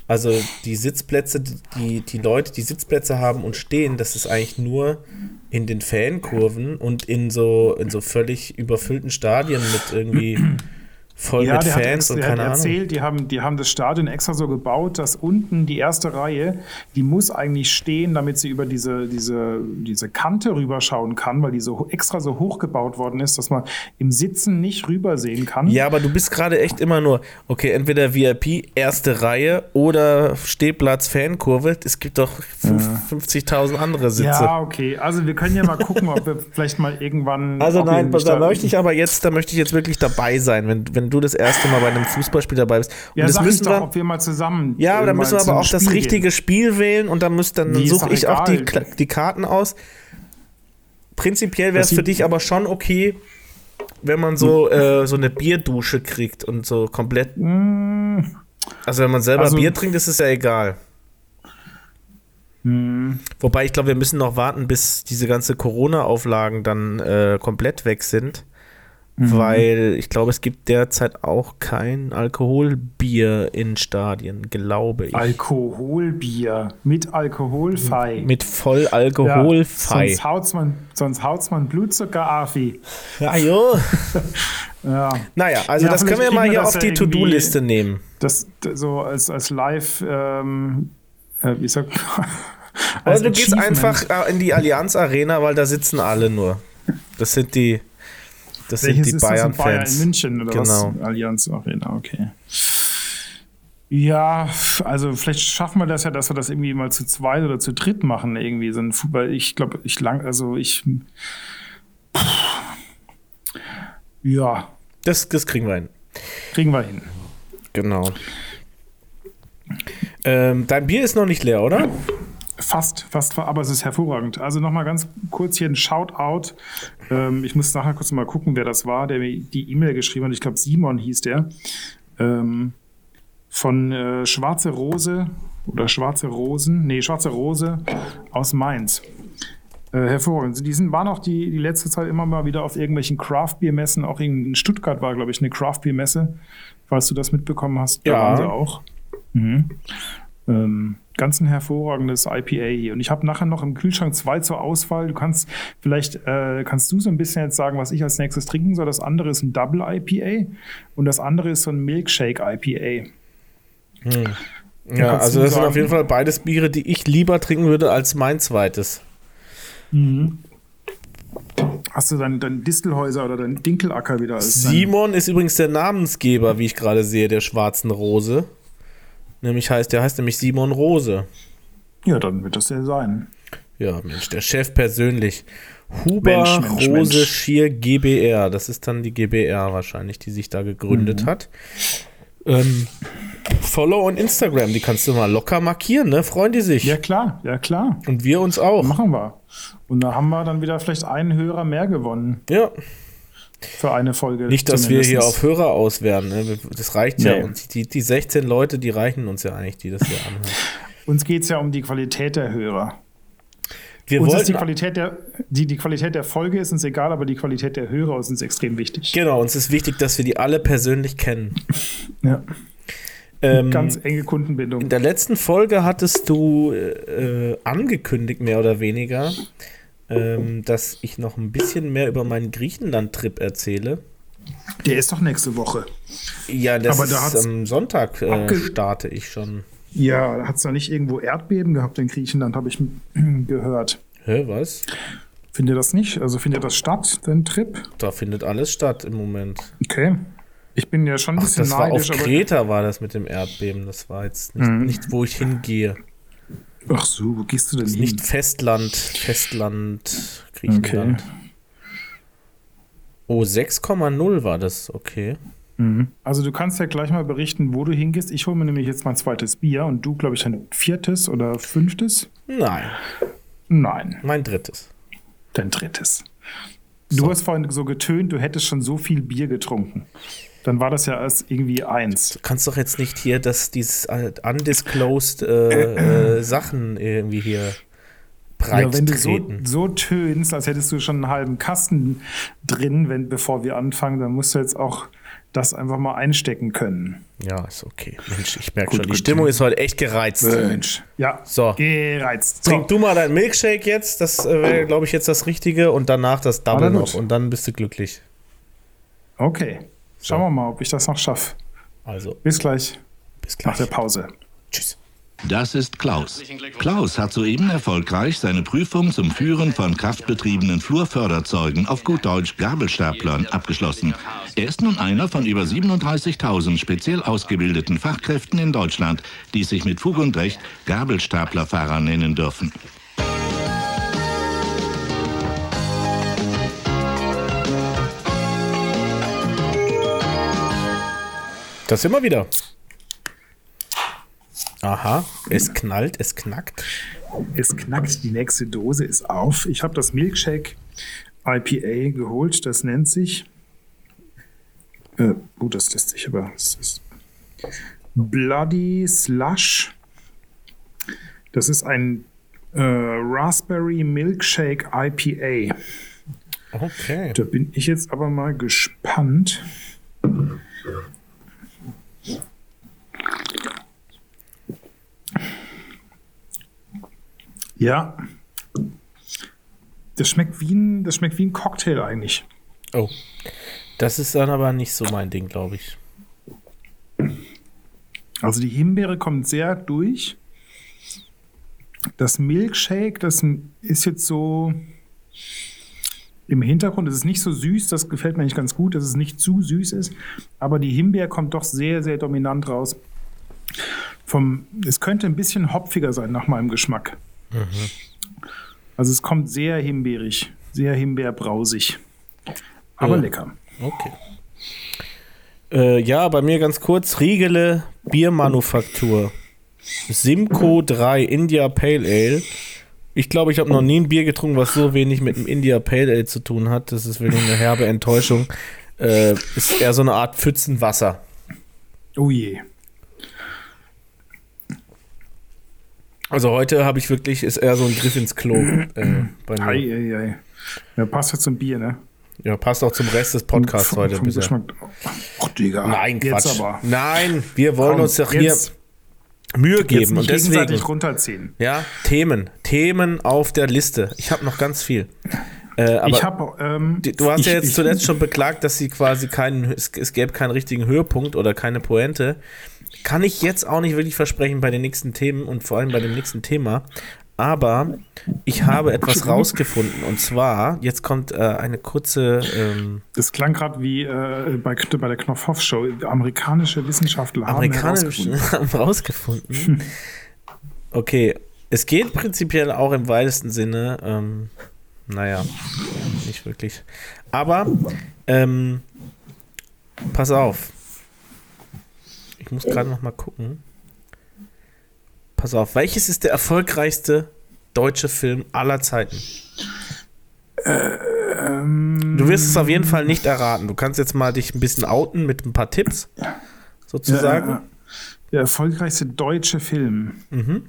Also die Sitzplätze, die, die Leute, die Sitzplätze haben und stehen, das ist eigentlich nur in den Fankurven und in so, in so völlig überfüllten Stadien mit irgendwie voll ja, mit Fans hat, und keine erzählt, Die haben, die haben das Stadion extra so gebaut, dass unten die erste Reihe, die muss eigentlich stehen, damit sie über diese, diese, diese Kante rüberschauen kann, weil die so extra so hoch gebaut worden ist, dass man im Sitzen nicht rübersehen kann. Ja, aber du bist gerade echt immer nur, okay, entweder VIP, erste Reihe oder Stehplatz, Fankurve. Es gibt doch ja. 50.000 andere Sitze. Ja, okay. Also wir können ja mal gucken, ob wir vielleicht mal irgendwann. Also nein, da möchte ich aber jetzt, da möchte ich jetzt wirklich dabei sein, wenn, wenn du das erste Mal bei einem Fußballspiel dabei bist. Und ja, das müssen wir, doch, ob wir mal zusammen. Ja, dann müssen wir aber auch Spiel das richtige gehen. Spiel wählen und dann, müsst, dann suche ich egal. auch die, die Karten aus. Prinzipiell wäre es für dich aber schon okay, wenn man so, äh, so eine Bierdusche kriegt und so komplett. Mm. Also, wenn man selber also, Bier trinkt, ist es ja egal. Hm. Wobei ich glaube, wir müssen noch warten, bis diese ganze Corona-Auflagen dann äh, komplett weg sind. Mhm. Weil ich glaube, es gibt derzeit auch kein Alkoholbier in Stadien, glaube ich. Alkoholbier mit alkoholfrei. Mit voll alkoholfrei. Ja, sonst haut's man, sonst haut's man Blutzucker, Afi. Ja, jo. ja. Naja, also ja, das können wir mal hier auf die To-Do-Liste nehmen. Das, das, so als, als Live, ähm, äh, wie sagt man? Also du gehst einfach äh, in die Allianz Arena, weil da sitzen alle nur. Das sind die das Welches sind die Bayern-Fans. Bayern in München oder genau. was? Allianz Arena, okay. Ja, also vielleicht schaffen wir das ja, dass wir das irgendwie mal zu zweit oder zu dritt machen, irgendwie so ein Fußball. Ich glaube, ich lang, also ich. Ja. Das, das kriegen wir hin. Kriegen wir hin. Genau. Ähm, dein Bier ist noch nicht leer, oder? Fast, fast, aber es ist hervorragend. Also nochmal ganz kurz hier ein Shoutout. Ähm, ich muss nachher kurz mal gucken, wer das war, der mir die E-Mail geschrieben hat. Ich glaube, Simon hieß der. Ähm, von äh, Schwarze Rose oder Schwarze Rosen, nee, Schwarze Rose aus Mainz. Äh, hervorragend. Die sind, waren auch die, die letzte Zeit immer mal wieder auf irgendwelchen Craft-Bier-Messen. Auch in Stuttgart war, glaube ich, eine Craft-Bier-Messe. Falls du das mitbekommen hast, da ja. waren sie auch. Mhm. Ähm, ganz ein hervorragendes IPA hier. Und ich habe nachher noch im Kühlschrank zwei zur Auswahl. Du kannst vielleicht, äh, kannst du so ein bisschen jetzt sagen, was ich als nächstes trinken soll. Das andere ist ein Double IPA und das andere ist so ein Milkshake IPA. Hm. Ja, also das sagen, sind auf jeden Fall beides Biere, die ich lieber trinken würde als mein zweites. Mhm. Hast du dein, dein Distelhäuser oder dein Dinkelacker wieder als Simon ist übrigens der Namensgeber, wie ich gerade sehe, der schwarzen Rose. Nämlich heißt, der heißt nämlich Simon Rose. Ja, dann wird das der sein. Ja, Mensch, der Chef persönlich. Huber Mensch, Mensch, Rose Mensch. Schier GBR. Das ist dann die GBR wahrscheinlich, die sich da gegründet mhm. hat. Ähm, Follow und Instagram, die kannst du mal locker markieren, ne? Freuen die sich. Ja, klar, ja, klar. Und wir uns auch. Machen wir. Und da haben wir dann wieder vielleicht einen Hörer mehr gewonnen. Ja. Für eine Folge. Nicht, dass wir hier auf Hörer auswerten. Ne? Das reicht nee. ja. Und die, die 16 Leute, die reichen uns ja eigentlich, die das hier anhören. Uns geht es ja um die Qualität der Hörer. Wir uns ist die Qualität der die, die Qualität der Folge ist uns egal, aber die Qualität der Hörer ist uns extrem wichtig. Genau, uns ist wichtig, dass wir die alle persönlich kennen. Ja. Ähm, Ganz enge Kundenbindung. In der letzten Folge hattest du äh, angekündigt, mehr oder weniger, ähm, dass ich noch ein bisschen mehr über meinen Griechenland-Trip erzähle. Der ist doch nächste Woche. Ja, das Aber da ist am Sonntag äh, starte ich schon. Ja, hat es da nicht irgendwo Erdbeben gehabt in Griechenland, habe ich gehört. Hä, was? Findet das nicht? Also findet das statt, dein Trip? Da findet alles statt im Moment. Okay. Ich bin ja schon ein Ach, bisschen das neidisch. War auf Kreta war das mit dem Erdbeben. Das war jetzt nicht, mhm. nicht wo ich hingehe. Ach so, wo gehst du denn hin? Nicht Festland, Festland, Griechenland. Okay. Oh, 6,0 war das, okay. Mhm. Also du kannst ja gleich mal berichten, wo du hingehst. Ich hole mir nämlich jetzt mein zweites Bier und du, glaube ich, ein viertes oder fünftes? Nein. Nein. Mein drittes. Dein drittes. Du so. hast vorhin so getönt, du hättest schon so viel Bier getrunken. Dann war das ja als irgendwie eins. Du kannst doch jetzt nicht hier das, dieses äh, undisclosed äh, äh, Sachen irgendwie hier breit ja, wenn du so, so, tönst, als hättest du schon einen halben Kasten drin, wenn, bevor wir anfangen, dann musst du jetzt auch das einfach mal einstecken können. Ja, ist okay. Mensch, ich merke schon, die gut. Stimmung ist heute echt gereizt. Mensch. Ja, so. gereizt. So. Trink du mal dein Milkshake jetzt, das äh, wäre, glaube ich, jetzt das Richtige und danach das Double noch und dann bist du glücklich. Okay. Schauen wir mal, ob ich das noch schaffe. Also. Bis gleich. Bis gleich. Nach der Pause. Tschüss. Das ist Klaus. Klaus hat soeben erfolgreich seine Prüfung zum Führen von kraftbetriebenen Flurförderzeugen auf gut Deutsch Gabelstaplern abgeschlossen. Er ist nun einer von über 37.000 speziell ausgebildeten Fachkräften in Deutschland, die sich mit Fug und Recht Gabelstaplerfahrer nennen dürfen. Das immer wieder. Aha, es knallt, es knackt. Es knackt, die nächste Dose ist auf. Ich habe das Milkshake IPA geholt, das nennt sich. Äh, oh, das lässt sich aber. Bloody Slush. Das ist ein äh, Raspberry Milkshake IPA. Okay. Da bin ich jetzt aber mal gespannt. Ja. Das schmeckt wie ein, das schmeckt wie ein Cocktail eigentlich. Oh. Das ist dann aber nicht so mein Ding, glaube ich. Also die Himbeere kommt sehr durch. Das Milkshake, das ist jetzt so im Hintergrund. Es ist nicht so süß, das gefällt mir eigentlich ganz gut, dass es nicht zu süß ist. Aber die Himbeere kommt doch sehr, sehr dominant raus. Vom, es könnte ein bisschen hopfiger sein nach meinem Geschmack. Mhm. Also es kommt sehr himbeerig, sehr himbeerbrausig. Aber äh, lecker. Okay. Äh, ja, bei mir ganz kurz: Riegele Biermanufaktur. Simco 3 India Pale Ale. Ich glaube, ich habe noch nie ein Bier getrunken, was so wenig mit dem India Pale Ale zu tun hat. Das ist wirklich eine herbe Enttäuschung. Äh, ist eher so eine Art Pfützenwasser. Oh je. Also heute habe ich wirklich, ist eher so ein Griff ins Klo äh, bei mir. Ei, ei, ei. Ja, passt ja zum Bier, ne? Ja, passt auch zum Rest des Podcasts vom, heute. Vom Geschmack. Oh, Digga. Nein, Quatsch. Nein, wir wollen Komm, uns doch hier Mühe geben und deswegen runterziehen. Ja, Themen, Themen auf der Liste. Ich habe noch ganz viel. Äh, aber ich hab, ähm, du hast ich, ja jetzt ich, zuletzt schon beklagt, dass sie quasi keinen, es, es gäbe keinen richtigen Höhepunkt oder keine Pointe. Kann ich jetzt auch nicht wirklich versprechen bei den nächsten Themen und vor allem bei dem nächsten Thema. Aber ich habe etwas rausgefunden und zwar, jetzt kommt äh, eine kurze. Ähm, das klang gerade wie äh, bei, bei der Knopfhoff-Show. Amerikanische Wissenschaftler haben Amerikanische haben rausgefunden. okay, es geht prinzipiell auch im weitesten Sinne. Ähm, naja, nicht wirklich. Aber, ähm, pass auf. Ich muss gerade noch mal gucken. Pass auf, welches ist der erfolgreichste deutsche Film aller Zeiten? Ähm, du wirst es auf jeden Fall nicht erraten. Du kannst jetzt mal dich ein bisschen outen mit ein paar Tipps, sozusagen. Ja, der erfolgreichste deutsche Film. Mhm.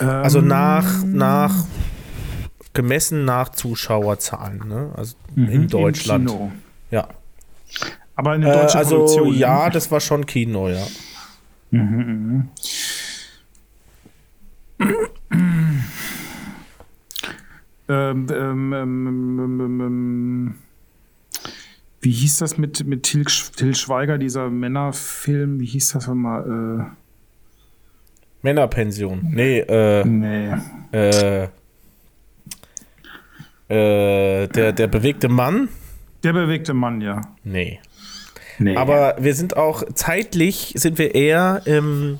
Also nach, nach gemessen nach Zuschauerzahlen, ne? Also mhm, in Deutschland. Ja. Aber eine deutsche äh, also, Produktion. Ja, das war schon Kino, ja. Mhm, mhm. Ähm, ähm, ähm, wie hieß das mit, mit Til, Til Schweiger, dieser Männerfilm? Wie hieß das nochmal? Äh Männerpension. Nee, äh. Nee. Äh. Äh, der, der bewegte Mann? Der bewegte Mann, ja. Nee. nee. Aber wir sind auch zeitlich sind wir eher im,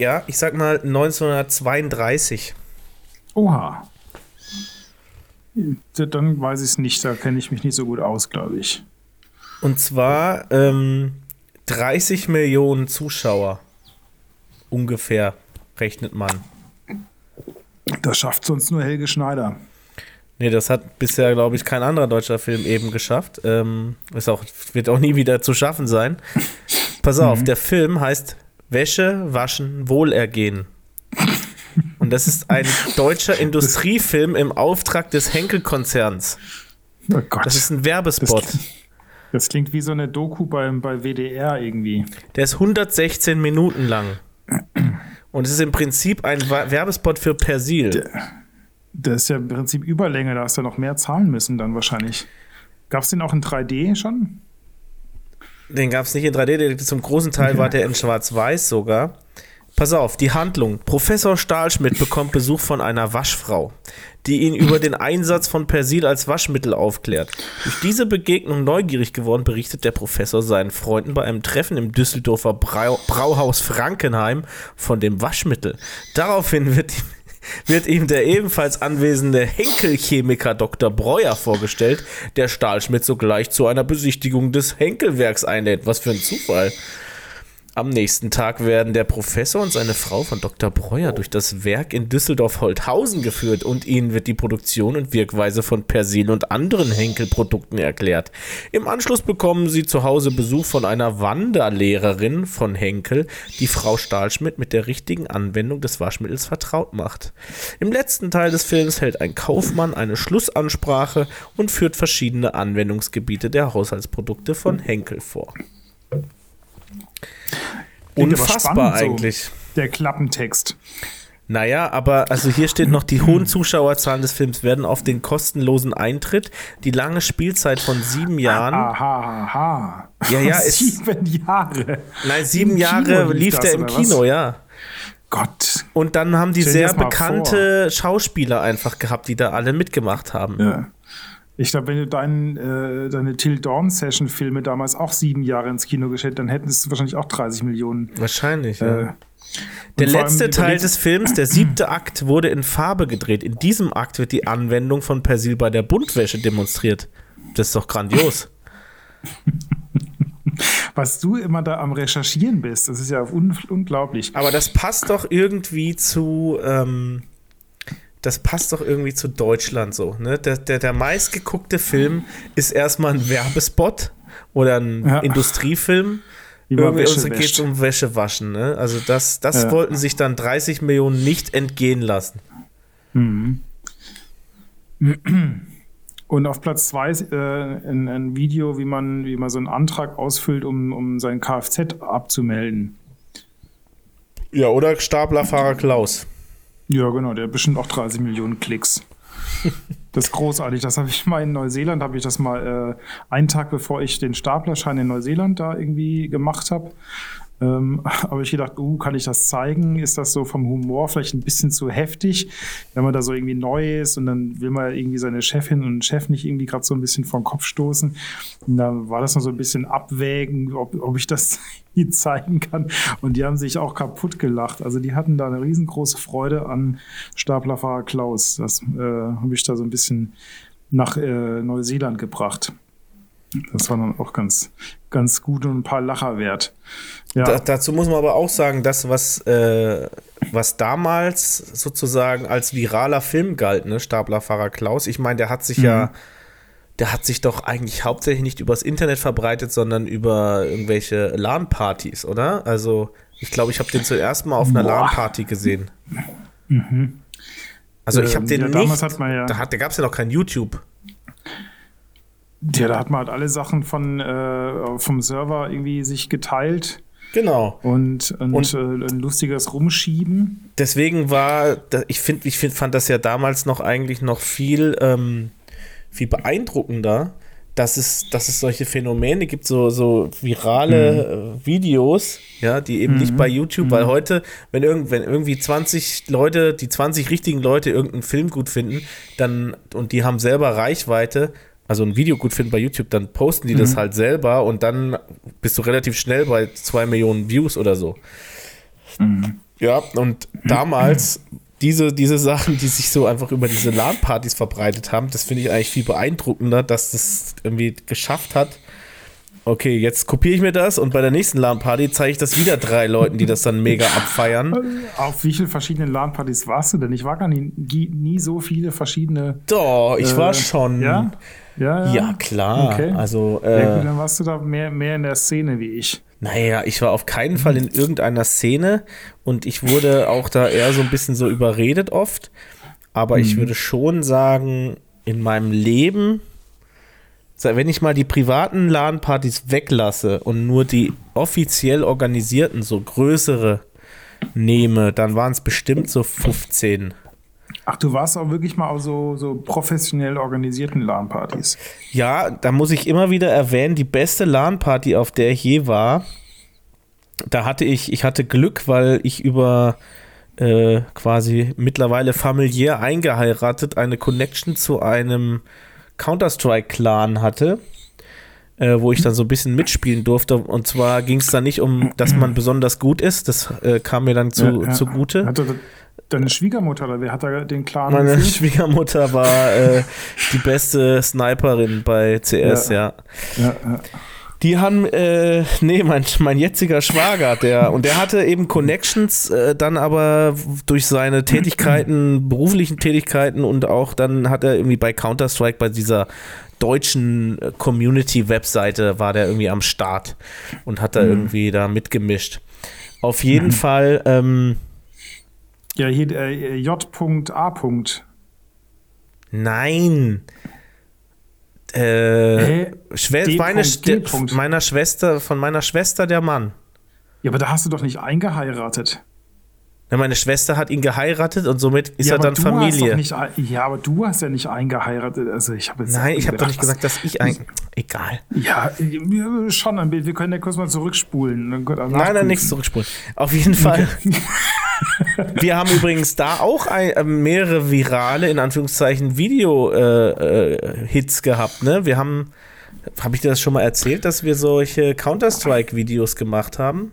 ja, ich sag mal 1932. Oha. Dann weiß ich es nicht, da kenne ich mich nicht so gut aus, glaube ich. Und zwar ähm, 30 Millionen Zuschauer ungefähr rechnet man. Das schafft sonst nur Helge Schneider. Nee, das hat bisher, glaube ich, kein anderer deutscher Film eben geschafft. Ähm, ist auch, wird auch nie wieder zu schaffen sein. Pass auf, mhm. der Film heißt Wäsche, Waschen, Wohlergehen. Und das ist ein deutscher Industriefilm im Auftrag des Henkel-Konzerns. Oh Gott. Das ist ein Werbespot. Das, das, klingt wie so eine Doku beim, bei WDR irgendwie. Der ist 116 Minuten lang. Und es ist im Prinzip ein Werbespot für Persil. Der, ist ja im Prinzip Überlänge, da hast du noch mehr zahlen müssen dann wahrscheinlich. Gab es den auch in 3D schon? Den gab es nicht in 3D, zum großen Teil war der in Schwarz-Weiß sogar. Pass auf, die Handlung. Professor Stahlschmidt bekommt Besuch von einer Waschfrau, die ihn über den Einsatz von Persil als Waschmittel aufklärt. Durch diese Begegnung neugierig geworden, berichtet der Professor seinen Freunden bei einem Treffen im Düsseldorfer Brau Brauhaus Frankenheim von dem Waschmittel. Daraufhin wird ihm wird ihm der ebenfalls anwesende Henkelchemiker Dr. Breuer vorgestellt, der Stahlschmidt sogleich zu einer Besichtigung des Henkelwerks einlädt. Was für ein Zufall. Am nächsten Tag werden der Professor und seine Frau von Dr. Breuer durch das Werk in Düsseldorf-Holthausen geführt und ihnen wird die Produktion und Wirkweise von Persil und anderen Henkel-Produkten erklärt. Im Anschluss bekommen sie zu Hause Besuch von einer Wanderlehrerin von Henkel, die Frau Stahlschmidt mit der richtigen Anwendung des Waschmittels vertraut macht. Im letzten Teil des Films hält ein Kaufmann eine Schlussansprache und führt verschiedene Anwendungsgebiete der Haushaltsprodukte von Henkel vor. Unfassbar eigentlich. So, der Klappentext. Naja, aber also hier steht noch, die hohen Zuschauerzahlen des Films werden auf den kostenlosen Eintritt, die lange Spielzeit von sieben Jahren. Aha, aha. Ja, ja, ist, sieben Jahre. Nein, sieben Jahre lief der im Kino, was? ja. Gott. Und dann haben die sehr bekannte vor. Schauspieler einfach gehabt, die da alle mitgemacht haben. Ja. Ich glaube, wenn du dein, äh, deine Till Dawn Session Filme damals auch sieben Jahre ins Kino gestellt, dann hätten es wahrscheinlich auch 30 Millionen. Wahrscheinlich, äh, ja. Der letzte Teil des Films, der siebte Akt, wurde in Farbe gedreht. In diesem Akt wird die Anwendung von Persil bei der Buntwäsche demonstriert. Das ist doch grandios. Was du immer da am Recherchieren bist, das ist ja un unglaublich. Aber das passt doch irgendwie zu, ähm, das passt doch irgendwie zu Deutschland so. Ne? Der, der, der meistgeguckte Film ist erstmal ein Werbespot oder ein ja. Industriefilm. Irgendwie uns geht es um Wäschewaschen. Ne? Also das, das ja. wollten sich dann 30 Millionen nicht entgehen lassen. Mhm. Und auf Platz zwei äh, ein, ein, Video, wie man, wie man so einen Antrag ausfüllt, um, um sein Kfz abzumelden. Ja, oder Staplerfahrer Klaus. Ja, genau, der hat bestimmt auch 30 Millionen Klicks. Das ist großartig. Das habe ich mal in Neuseeland, habe ich das mal äh, einen Tag bevor ich den Staplerschein in Neuseeland da irgendwie gemacht habe, ähm, aber ich gedacht, uh, kann ich das zeigen? Ist das so vom Humor vielleicht ein bisschen zu heftig, wenn man da so irgendwie neu ist und dann will man irgendwie seine Chefin und Chef nicht irgendwie gerade so ein bisschen den Kopf stoßen. Und dann war das noch so ein bisschen abwägen, ob, ob ich das zeigen kann. Und die haben sich auch kaputt gelacht. Also die hatten da eine riesengroße Freude an Staplerfahrer Klaus. Das äh, habe ich da so ein bisschen nach äh, Neuseeland gebracht. Das war dann auch ganz, ganz gut und ein paar Lacher wert. Ja. Da, dazu muss man aber auch sagen, das, was, äh, was damals sozusagen als viraler Film galt, ne, Staplerfahrer Klaus, ich meine, der hat sich mhm. ja, der hat sich doch eigentlich hauptsächlich nicht übers Internet verbreitet, sondern über irgendwelche LAN-Partys, oder? Also, ich glaube, ich habe den zuerst mal auf einer LAN-Party gesehen. Mhm. Also, ich habe den ja, nicht. Ja da, da gab es ja noch kein YouTube. Ja, da hat man halt alle Sachen von, äh, vom Server irgendwie sich geteilt. Genau. Und, und, und äh, ein lustiges Rumschieben. Deswegen war, ich finde, ich find, fand das ja damals noch eigentlich noch viel, ähm, viel beeindruckender, dass es, dass es solche Phänomene gibt, so, so virale mhm. Videos, ja, die eben mhm. nicht bei YouTube, mhm. weil heute, wenn, irgend, wenn irgendwie 20 Leute, die 20 richtigen Leute irgendeinen Film gut finden, dann, und die haben selber Reichweite, also ein Video gut finden bei YouTube, dann posten die mhm. das halt selber und dann bist du relativ schnell bei zwei Millionen Views oder so. Mhm. Ja, und damals diese, diese Sachen, die sich so einfach über diese LAN-Partys verbreitet haben, das finde ich eigentlich viel beeindruckender, dass das irgendwie geschafft hat. Okay, jetzt kopiere ich mir das und bei der nächsten LAN-Party zeige ich das wieder drei Leuten, die das dann mega abfeiern. Auf wie vielen verschiedenen LAN-Partys warst du denn? Ich war gar nie, nie so viele verschiedene. Doch, ich äh, war schon. Ja? Ja, ja. ja klar. Okay. Also, äh, ja, gut, dann warst du da mehr, mehr in der Szene wie ich. Naja, ich war auf keinen Fall in irgendeiner Szene und ich wurde auch da eher so ein bisschen so überredet oft. Aber mhm. ich würde schon sagen, in meinem Leben, wenn ich mal die privaten LAN-Partys weglasse und nur die offiziell organisierten, so größere nehme, dann waren es bestimmt so 15. Ach, du warst auch wirklich mal auf so, so professionell organisierten LAN-Partys. Ja, da muss ich immer wieder erwähnen, die beste LAN-Party, auf der ich je war, da hatte ich, ich hatte Glück, weil ich über äh, quasi mittlerweile familiär eingeheiratet eine Connection zu einem Counter-Strike-Clan hatte. Äh, wo ich dann so ein bisschen mitspielen durfte. Und zwar ging es da nicht um, dass man besonders gut ist, das äh, kam mir dann zu, ja, ja. zugute. Hatte, Deine Schwiegermutter, oder wer hat da den Clan? Meine geführt? Schwiegermutter war äh, die beste Sniperin bei CS, ja. ja. ja die haben, äh, nee, mein, mein jetziger Schwager, der, und der hatte eben Connections, äh, dann aber durch seine Tätigkeiten, beruflichen Tätigkeiten und auch dann hat er irgendwie bei Counter-Strike, bei dieser deutschen äh, Community-Webseite war der irgendwie am Start und hat da mhm. irgendwie da mitgemischt. Auf jeden mhm. Fall, ähm, ja, hier äh, J.A. Nein. Äh, Schwe meine meiner Schwester, von meiner Schwester der Mann. Ja, aber da hast du doch nicht eingeheiratet. Ja, meine Schwester hat ihn geheiratet und somit ist ja, er dann Familie. Nicht, ja, aber du hast ja nicht eingeheiratet. Also ich habe Nein, ich habe doch nicht gesagt, dass ich ein. Egal. Ja, schon ein Bild. Wir können ja kurz mal zurückspulen. Nein, nein, nichts zurückspulen. Auf jeden Fall. Okay. Wir haben übrigens da auch ein, äh, mehrere virale, in Anführungszeichen, Video-Hits äh, äh, gehabt. Ne? Wir haben, habe ich dir das schon mal erzählt, dass wir solche Counter-Strike-Videos gemacht haben?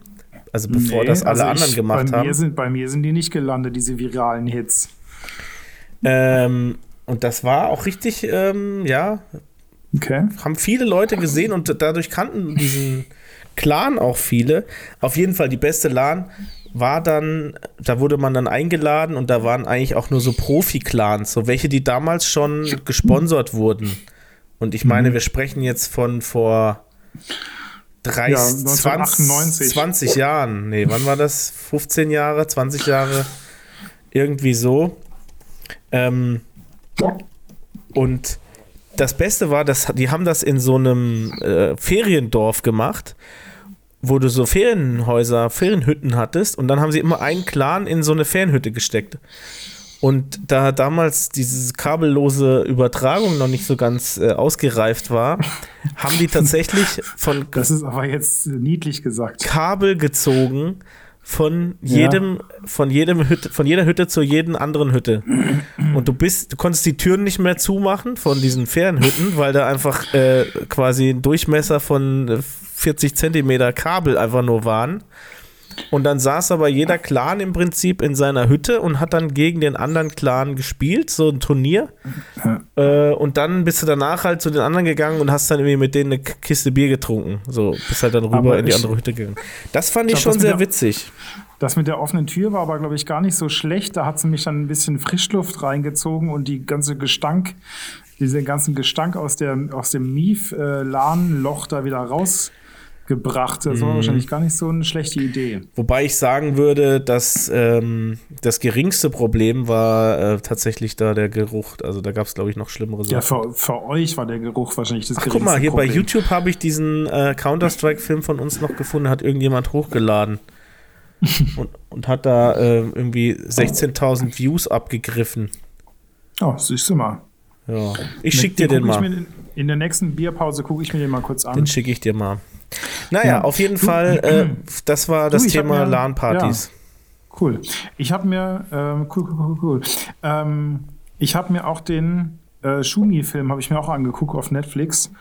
Also bevor nee, das alle also anderen gemacht bei haben. Sind, bei mir sind die nicht gelandet, diese viralen Hits. Ähm, und das war auch richtig, ähm, ja. Okay. Haben viele Leute gesehen und dadurch kannten diesen Clan auch viele. Auf jeden Fall die beste LAN war dann, da wurde man dann eingeladen und da waren eigentlich auch nur so Profi-Clans, so welche, die damals schon gesponsert wurden. Und ich meine, mhm. wir sprechen jetzt von vor 30, ja, 20, 20 Jahren. Nee, wann war das? 15 Jahre, 20 Jahre? Irgendwie so. Ähm, und das Beste war, dass die haben das in so einem äh, Feriendorf gemacht wo du so Ferienhäuser, Ferienhütten hattest und dann haben sie immer einen Clan in so eine Ferienhütte gesteckt. Und da damals diese kabellose Übertragung noch nicht so ganz äh, ausgereift war, haben die tatsächlich von Das ist aber jetzt niedlich gesagt. Kabel gezogen von jedem ja. von jedem Hütte von jeder Hütte zu jeden anderen Hütte. Und du bist du konntest die Türen nicht mehr zumachen von diesen Ferienhütten, weil da einfach äh, quasi ein Durchmesser von 40 Zentimeter Kabel einfach nur waren. Und dann saß aber jeder Clan im Prinzip in seiner Hütte und hat dann gegen den anderen Clan gespielt, so ein Turnier. Ja. Äh, und dann bist du danach halt zu den anderen gegangen und hast dann irgendwie mit denen eine Kiste Bier getrunken. So, bist halt dann rüber aber in die andere Hütte gegangen. Das fand ich, ich schon sehr der, witzig. Das mit der offenen Tür war aber, glaube ich, gar nicht so schlecht. Da hat sie mich dann ein bisschen Frischluft reingezogen und die ganze Gestank, diesen ganzen Gestank aus, der, aus dem Mief-Lahnloch da wieder raus gebracht. Das war mhm. wahrscheinlich gar nicht so eine schlechte Idee. Wobei ich sagen würde, dass ähm, das geringste Problem war äh, tatsächlich da der Geruch. Also da gab es, glaube ich, noch schlimmere Sachen. Ja, für, für, euch war der Geruch wahrscheinlich das Ach, geringste Guck mal, hier Problem. bei YouTube habe ich diesen äh, Counter-Strike-Film von uns noch gefunden, hat irgendjemand hochgeladen. und, und hat da äh, irgendwie 16.000 Views abgegriffen. Oh, siehst du mal. Ja. Ich schicke dir den mal. In, in, der nächsten Bierpause gucke ich mir den mal kurz an. Den schicke ich dir mal. Naja, ja. auf jeden du, Fall, äh, das war das du, Thema LAN-Partys. Ja. Cool. Ich habe mir, ähm, cool, cool, cool, cool. Ähm, ich habe mir auch den äh, Schumi-Film, habe ich mir auch angeguckt auf Netflix.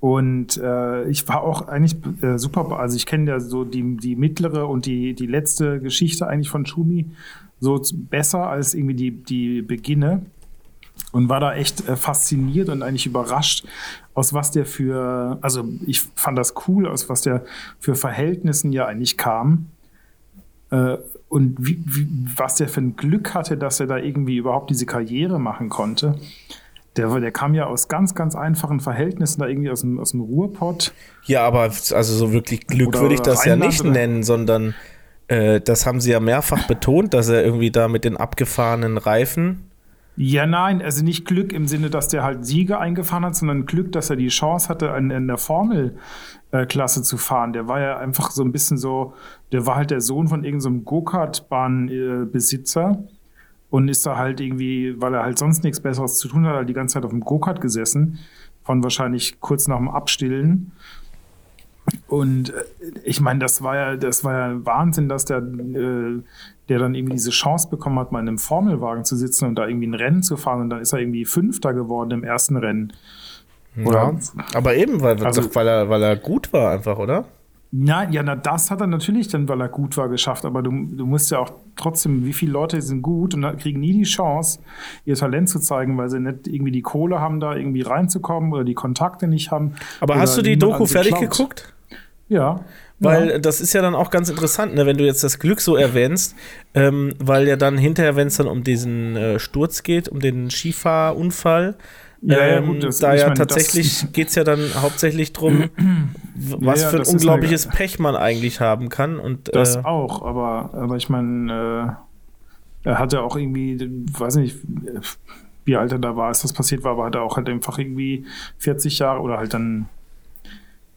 Und äh, ich war auch eigentlich äh, super, also ich kenne ja so die, die mittlere und die, die letzte Geschichte eigentlich von Schumi so besser als irgendwie die, die Beginne und war da echt äh, fasziniert und eigentlich überrascht, aus was der für, also ich fand das cool, aus was der für Verhältnissen ja eigentlich kam. Äh, und wie, wie, was der für ein Glück hatte, dass er da irgendwie überhaupt diese Karriere machen konnte. Der, der kam ja aus ganz, ganz einfachen Verhältnissen, da irgendwie aus dem, aus dem Ruhrpott. Ja, aber also so wirklich Glück würde ich das Rheinland ja nicht nennen, sondern äh, das haben sie ja mehrfach betont, dass er irgendwie da mit den abgefahrenen Reifen. Ja, nein, also nicht Glück im Sinne, dass der halt Siege eingefahren hat, sondern Glück, dass er die Chance hatte, in, in der Formelklasse zu fahren. Der war ja einfach so ein bisschen so, der war halt der Sohn von irgendeinem so Go-Kart-Bahnbesitzer. Und ist da halt irgendwie, weil er halt sonst nichts Besseres zu tun hat, halt die ganze Zeit auf dem Go-Kart gesessen, von wahrscheinlich kurz nach dem Abstillen. Und äh, ich meine, das war ja, das war ja Wahnsinn, dass der, äh, der dann irgendwie diese Chance bekommen hat, mal in einem Formelwagen zu sitzen und da irgendwie ein Rennen zu fahren. Und dann ist er irgendwie Fünfter geworden im ersten Rennen. Oder? Ja, aber eben, weil, also, weil, er, weil er gut war einfach, oder? Nein, ja, na, das hat er natürlich dann, weil er gut war, geschafft. Aber du, du musst ja auch trotzdem, wie viele Leute sind gut und kriegen nie die Chance, ihr Talent zu zeigen, weil sie nicht irgendwie die Kohle haben, da irgendwie reinzukommen oder die Kontakte nicht haben. Aber hast du die Doku fertig geguckt? Ja. Weil ja. das ist ja dann auch ganz interessant, ne, wenn du jetzt das Glück so erwähnst, ähm, weil ja dann hinterher, wenn es dann um diesen äh, Sturz geht, um den Skifahrunfall, ja, ja, ähm, gut, das, da ja meine, tatsächlich geht es ja dann hauptsächlich darum, was ja, für ein unglaubliches eine, Pech man eigentlich haben kann. Und, das äh, auch, aber, aber ich meine, äh, er hatte auch irgendwie, weiß nicht, wie alt er da war, als das passiert war, aber hat er auch halt einfach irgendwie 40 Jahre oder halt dann,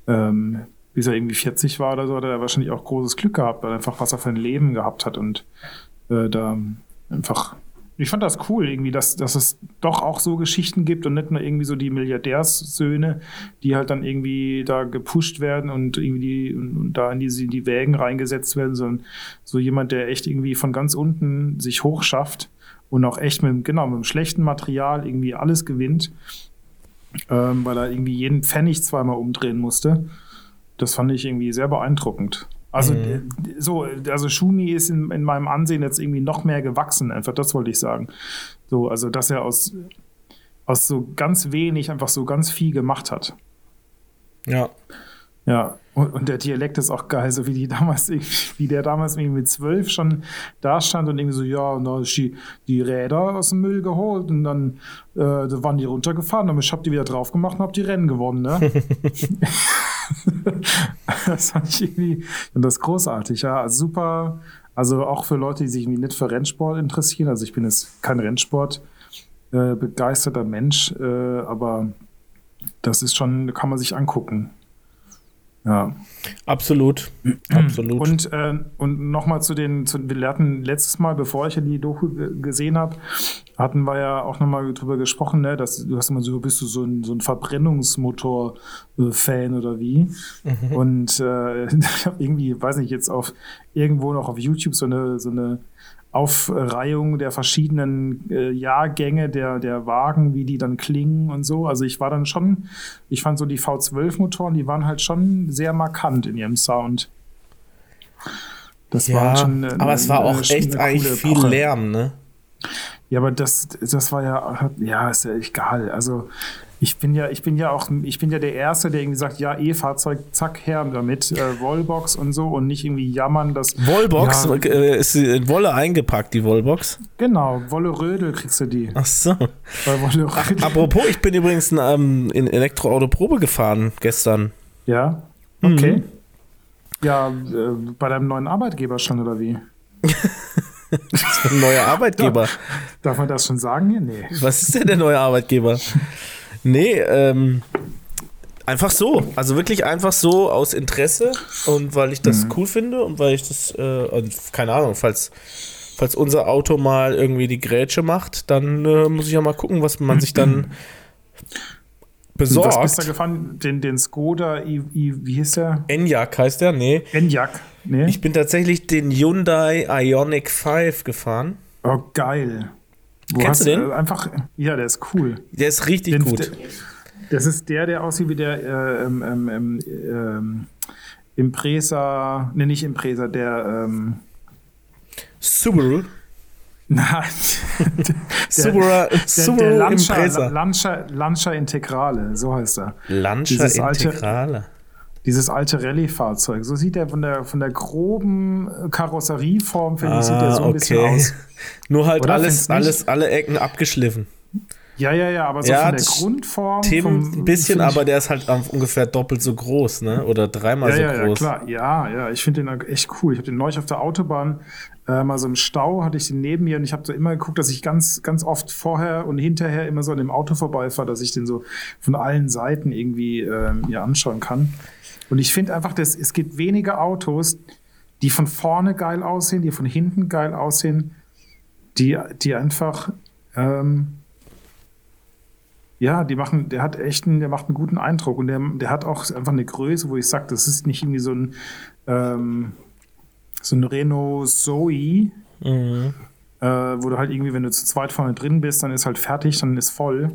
ähm, bis er irgendwie 40 war oder so, hat er wahrscheinlich auch großes Glück gehabt, weil er einfach was er für ein Leben gehabt hat und äh, da einfach ich fand das cool, irgendwie, dass, dass es doch auch so Geschichten gibt und nicht nur irgendwie so die Milliardärssöhne, die halt dann irgendwie da gepusht werden und irgendwie die, und, da in die, in die Wägen reingesetzt werden, sondern so jemand, der echt irgendwie von ganz unten sich hochschafft und auch echt mit, genau, mit dem schlechten Material irgendwie alles gewinnt, ähm, weil er irgendwie jeden Pfennig zweimal umdrehen musste. Das fand ich irgendwie sehr beeindruckend. Also mhm. so, also Schumi ist in, in, meinem Ansehen jetzt irgendwie noch mehr gewachsen, einfach das wollte ich sagen. So, also dass er aus, aus so ganz wenig einfach so ganz viel gemacht hat. Ja. Ja, und, und, der Dialekt ist auch geil, so wie die damals, wie der damals irgendwie mit zwölf schon da stand und irgendwie so, ja, und da ist die, die Räder aus dem Müll geholt und dann äh, da waren die runtergefahren, aber ich hab die wieder drauf gemacht und hab die Rennen gewonnen, ne? das fand ich irgendwie, und das großartig, ja, super. Also auch für Leute, die sich irgendwie nicht für Rennsport interessieren. Also ich bin jetzt kein Rennsport äh, begeisterter Mensch, äh, aber das ist schon, kann man sich angucken. Ja. Absolut. Absolut. Und, äh, und nochmal zu den, zu, wir hatten letztes Mal, bevor ich die Doku gesehen habe, hatten wir ja auch nochmal drüber gesprochen, ne, dass du hast immer so, bist du so ein, so ein Verbrennungsmotor-Fan oder wie? Mhm. Und äh, irgendwie, weiß nicht, jetzt auf irgendwo noch auf YouTube so eine, so eine Aufreihung der verschiedenen äh, Jahrgänge der, der Wagen, wie die dann klingen und so. Also ich war dann schon, ich fand so die V12-Motoren, die waren halt schon sehr markant in ihrem Sound. Das ja, war schon. Eine, aber es war auch echt eigentlich viel Epoche. Lärm, ne? Ja, aber das, das war ja, ja, ist ja egal. Also ich bin ja, ich bin ja auch, ich bin ja der Erste, der irgendwie sagt, ja, E-Fahrzeug, zack, her damit, äh, Wallbox und so und nicht irgendwie jammern, dass. Wallbox? Ja, äh, ist in Wolle eingepackt, die Wallbox? Genau, Wolle Rödel kriegst du die. Ach so. Bei Wolle Ach, apropos, ich bin übrigens ähm, in Elektroauto Probe gefahren gestern. Ja? Okay. Mhm. Ja, äh, bei deinem neuen Arbeitgeber schon, oder wie? Was für ein neuer Arbeitgeber? Darf man das schon sagen hier? Nee. Was ist denn der neue Arbeitgeber? Nee, ähm, einfach so. Also wirklich einfach so aus Interesse und weil ich das mhm. cool finde und weil ich das, äh, keine Ahnung, falls, falls unser Auto mal irgendwie die Grätsche macht, dann äh, muss ich ja mal gucken, was man sich dann besorgt. Was bist du gefahren? Den, den Skoda, I, I, wie hieß der? Enyaq heißt der? Nee. Enyaq, nee. Ich bin tatsächlich den Hyundai Ioniq 5 gefahren. Oh, geil. Wo Kennst du den? Äh, einfach, ja, der ist cool. Der ist richtig den, gut. das ist der, der aussieht wie der äh, ähm, ähm, ähm, ähm Impresa, ne, nicht Impresa, der ähm, Subaru. Nein. der, Subaru, der, Subaru der Lancia, Lancia, Lancia Integrale, so heißt er. Lancia Integrale. Alte, dieses alte Rallye-Fahrzeug. So sieht er von der, von der groben Karosserieform, finde ah, ich, sieht er so ein okay. bisschen aus. Nur halt Oder alles, alles, alle Ecken abgeschliffen. Ja, ja, ja, aber so ja, von der Grundform. Themen vom, ein bisschen, aber der ist halt ungefähr doppelt so groß, ne? Oder dreimal ja, so ja, groß. Ja, klar, ja, ja, ich finde den echt cool. Ich habe den neulich auf der Autobahn äh, mal so im Stau, hatte ich den neben mir und ich habe so immer geguckt, dass ich ganz, ganz oft vorher und hinterher immer so an dem Auto vorbeifahre, dass ich den so von allen Seiten irgendwie äh, mir anschauen kann. Und ich finde einfach, dass es gibt wenige Autos, die von vorne geil aussehen, die von hinten geil aussehen, die, die einfach, ähm, ja, die machen, der hat echt einen, der macht einen guten Eindruck und der, der hat auch einfach eine Größe, wo ich sage, das ist nicht irgendwie so ein, ähm, so ein Renault Zoe, mhm. äh, wo du halt irgendwie, wenn du zu zweit vorne drin bist, dann ist halt fertig, dann ist voll.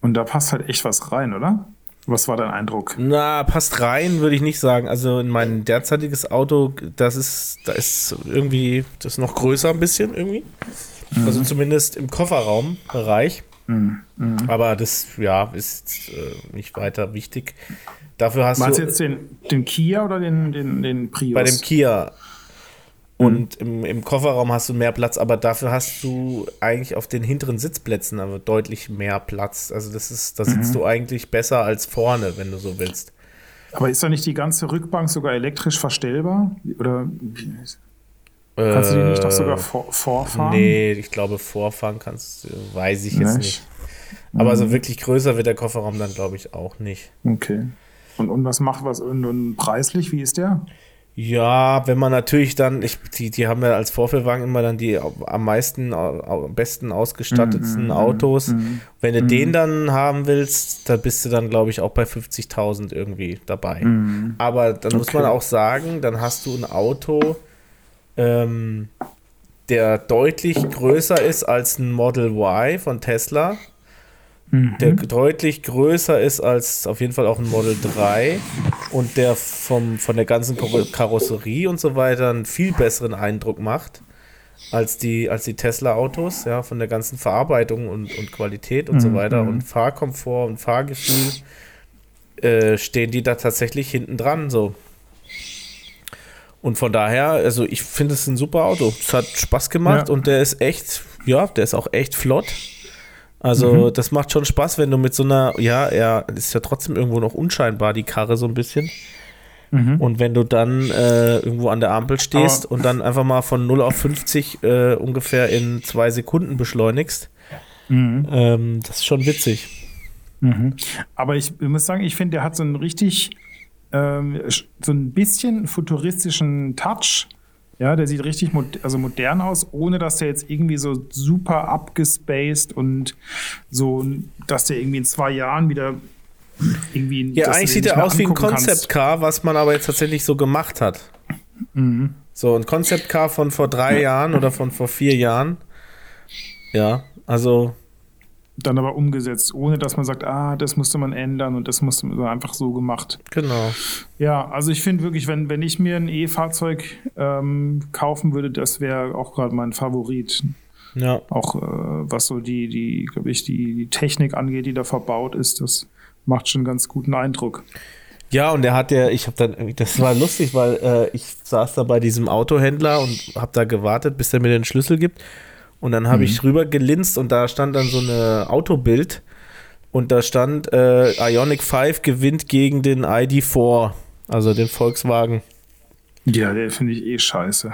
Und da passt halt echt was rein, oder? Was war dein Eindruck? Na, passt rein, würde ich nicht sagen. Also in mein derzeitiges Auto, das ist, da ist irgendwie, das ist noch größer ein bisschen irgendwie. Mhm. Also zumindest im Kofferraumbereich. Mhm. Mhm. Aber das, ja, ist äh, nicht weiter wichtig. Dafür hast Meinst du. Meinst du jetzt den, den Kia oder den, den, den Prius? Bei dem Kia und im, im, Kofferraum hast du mehr Platz, aber dafür hast du eigentlich auf den hinteren Sitzplätzen aber deutlich mehr Platz. Also das ist, da sitzt mhm. du eigentlich besser als vorne, wenn du so willst. Aber ist da nicht die ganze Rückbank sogar elektrisch verstellbar? Oder äh, kannst du die nicht doch sogar vor, vorfahren? Nee, ich glaube, vorfahren kannst du, weiß ich jetzt nicht. nicht. Aber mhm. so wirklich größer wird der Kofferraum dann, glaube ich, auch nicht. Okay. Und, und was macht was und, und preislich, wie ist der? Ja, wenn man natürlich dann, ich, die, die haben ja als Vorführwagen immer dann die am meisten, am besten ausgestattetsten mm -hmm, Autos. Mm wenn du mm den dann haben willst, da bist du dann, glaube ich, auch bei 50.000 irgendwie dabei. Mhm. Aber dann okay. muss man auch sagen, dann hast du ein Auto, ähm, der deutlich größer ist als ein Model Y von Tesla mhm. der deutlich größer ist als auf jeden Fall auch ein Model 3 und der vom, von der ganzen Karosserie und so weiter einen viel besseren Eindruck macht als die, als die Tesla-Autos, ja, von der ganzen Verarbeitung und, und Qualität und mhm. so weiter und Fahrkomfort und Fahrgefühl äh, stehen die da tatsächlich hinten dran, so. Und von daher, also ich finde es ein super Auto. Es hat Spaß gemacht ja. und der ist echt, ja, der ist auch echt flott. Also, mhm. das macht schon Spaß, wenn du mit so einer, ja, er ist ja trotzdem irgendwo noch unscheinbar, die Karre so ein bisschen. Mhm. Und wenn du dann äh, irgendwo an der Ampel stehst Aber und dann einfach mal von 0 auf 50 äh, ungefähr in zwei Sekunden beschleunigst, mhm. ähm, das ist schon witzig. Mhm. Aber ich, ich, muss sagen, ich finde, der hat so einen richtig, ähm, so ein bisschen futuristischen Touch ja, der sieht richtig mo also modern aus, ohne dass der jetzt irgendwie so super abgespaced und so, dass der irgendwie in zwei Jahren wieder irgendwie. Ja, eigentlich sieht er aus wie ein Concept Car, was man aber jetzt tatsächlich so gemacht hat. Mhm. So ein Concept Car von vor drei ja. Jahren oder von vor vier Jahren. Ja, also dann aber umgesetzt, ohne dass man sagt, ah, das musste man ändern und das musste man einfach so gemacht. Genau. Ja, also ich finde wirklich, wenn, wenn ich mir ein E-Fahrzeug ähm, kaufen würde, das wäre auch gerade mein Favorit. Ja. Auch äh, was so die, die, glaube ich, die, die Technik angeht, die da verbaut ist, das macht schon einen ganz guten Eindruck. Ja, und er hat ja, ich habe dann, das war lustig, weil äh, ich saß da bei diesem Autohändler und habe da gewartet, bis er mir den Schlüssel gibt. Und dann habe mhm. ich rüber gelinst und da stand dann so eine Autobild und da stand äh, Ionic 5 gewinnt gegen den ID4, also den Volkswagen. Ja, der finde ich eh scheiße.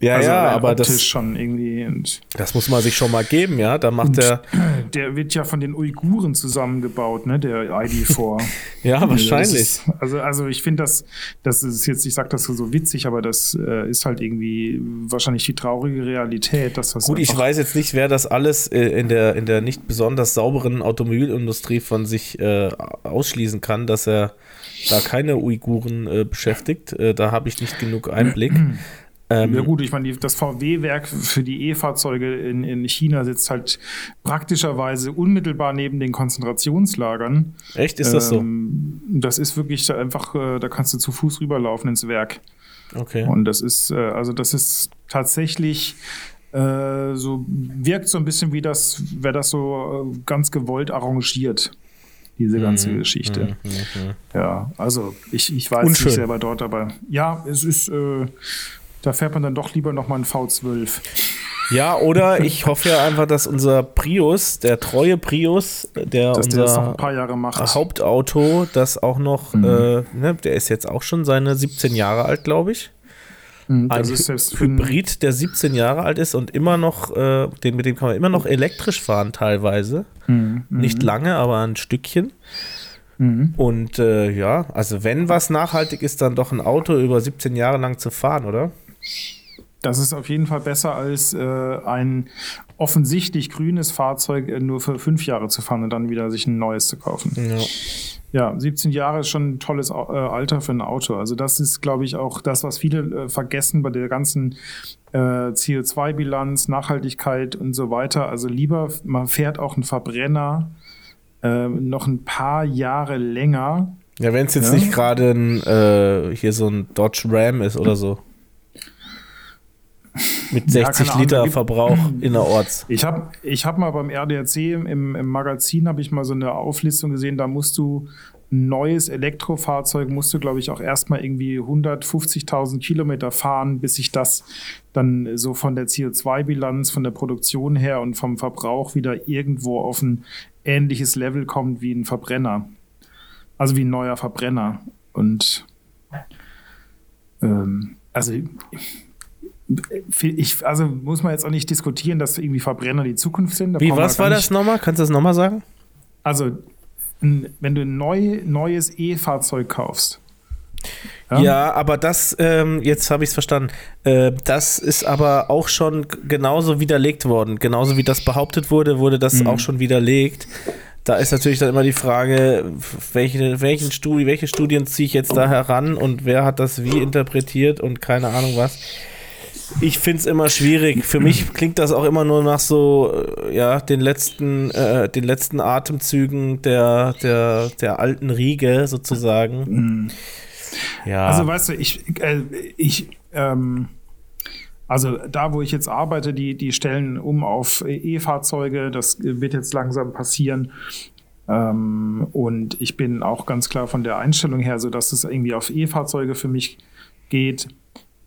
Ja, also ja, aber das schon irgendwie. das muss man sich schon mal geben, ja. Da macht der. Der wird ja von den Uiguren zusammengebaut, ne? Der ID4. ja, wahrscheinlich. Ist, also, also ich finde das, das ist jetzt, ich sag das so witzig, aber das äh, ist halt irgendwie wahrscheinlich die traurige Realität, dass das. Gut, ich weiß jetzt nicht, wer das alles äh, in der in der nicht besonders sauberen Automobilindustrie von sich äh, ausschließen kann, dass er da keine Uiguren äh, beschäftigt. Äh, da habe ich nicht genug Einblick. Ähm, ja gut, ich meine, das VW-Werk für die E-Fahrzeuge in, in China sitzt halt praktischerweise unmittelbar neben den Konzentrationslagern. Echt, ist das ähm, so? Das ist wirklich einfach, äh, da kannst du zu Fuß rüberlaufen ins Werk. Okay. Und das ist, äh, also das ist tatsächlich äh, so, wirkt so ein bisschen wie das, wäre das so ganz gewollt arrangiert diese ganze mm, Geschichte. Mm, mm, ja, also ich, ich war jetzt nicht selber dort, aber ja, es ist, äh, da fährt man dann doch lieber nochmal ein V12. Ja, oder ich hoffe ja einfach, dass unser Prius, der treue Prius, der dass unser der ein paar Jahre macht. Hauptauto, das auch noch, mhm. äh, ne, der ist jetzt auch schon seine 17 Jahre alt, glaube ich. Mhm, ein Hybrid, der 17 Jahre alt ist und immer noch, äh, den, mit dem kann man immer noch elektrisch fahren teilweise. Mhm. Nicht lange, aber ein Stückchen. Mhm. Und äh, ja, also wenn was nachhaltig ist, dann doch ein Auto über 17 Jahre lang zu fahren, oder? Das ist auf jeden Fall besser als äh, ein offensichtlich grünes Fahrzeug äh, nur für fünf Jahre zu fahren und dann wieder sich ein neues zu kaufen. Ja. Ja, 17 Jahre ist schon ein tolles äh, Alter für ein Auto. Also das ist, glaube ich, auch das, was viele äh, vergessen bei der ganzen äh, CO2-Bilanz, Nachhaltigkeit und so weiter. Also lieber, man fährt auch einen Verbrenner äh, noch ein paar Jahre länger. Ja, wenn es jetzt ja? nicht gerade ein, hier so ein Dodge Ram ist oder so. Mit 60 ja, Liter Ahnung, Verbrauch innerorts. Ich habe ich hab mal beim RDRC im, im Magazin habe ich mal so eine Auflistung gesehen, da musst du ein neues Elektrofahrzeug musst du, glaube ich, auch erstmal irgendwie 150.000 Kilometer fahren, bis sich das dann so von der CO2-Bilanz, von der Produktion her und vom Verbrauch wieder irgendwo auf ein ähnliches Level kommt wie ein Verbrenner. Also wie ein neuer Verbrenner. Und ähm, also ich, also muss man jetzt auch nicht diskutieren, dass irgendwie Verbrenner die Zukunft sind. Da Wie, was war das nochmal? Kannst du das nochmal sagen? Also, wenn du ein neu, neues E-Fahrzeug kaufst. Ja? ja, aber das, ähm, jetzt habe ich es verstanden, äh, das ist aber auch schon genauso widerlegt worden. Genauso wie das behauptet wurde, wurde das mhm. auch schon widerlegt. Da ist natürlich dann immer die Frage, welche, welchen Studi welche Studien ziehe ich jetzt da heran und wer hat das wie interpretiert und keine Ahnung was. Ich finde es immer schwierig. Für mich klingt das auch immer nur nach so, äh, ja, den letzten, äh, den letzten Atemzügen der, der, der alten Riege sozusagen. Mhm. Ja. Also weißt du, ich, äh, ich, ähm, also da, wo ich jetzt arbeite, die, die stellen um auf E-Fahrzeuge. Das wird jetzt langsam passieren. Ähm, und ich bin auch ganz klar von der Einstellung her, so dass es irgendwie auf E-Fahrzeuge für mich geht.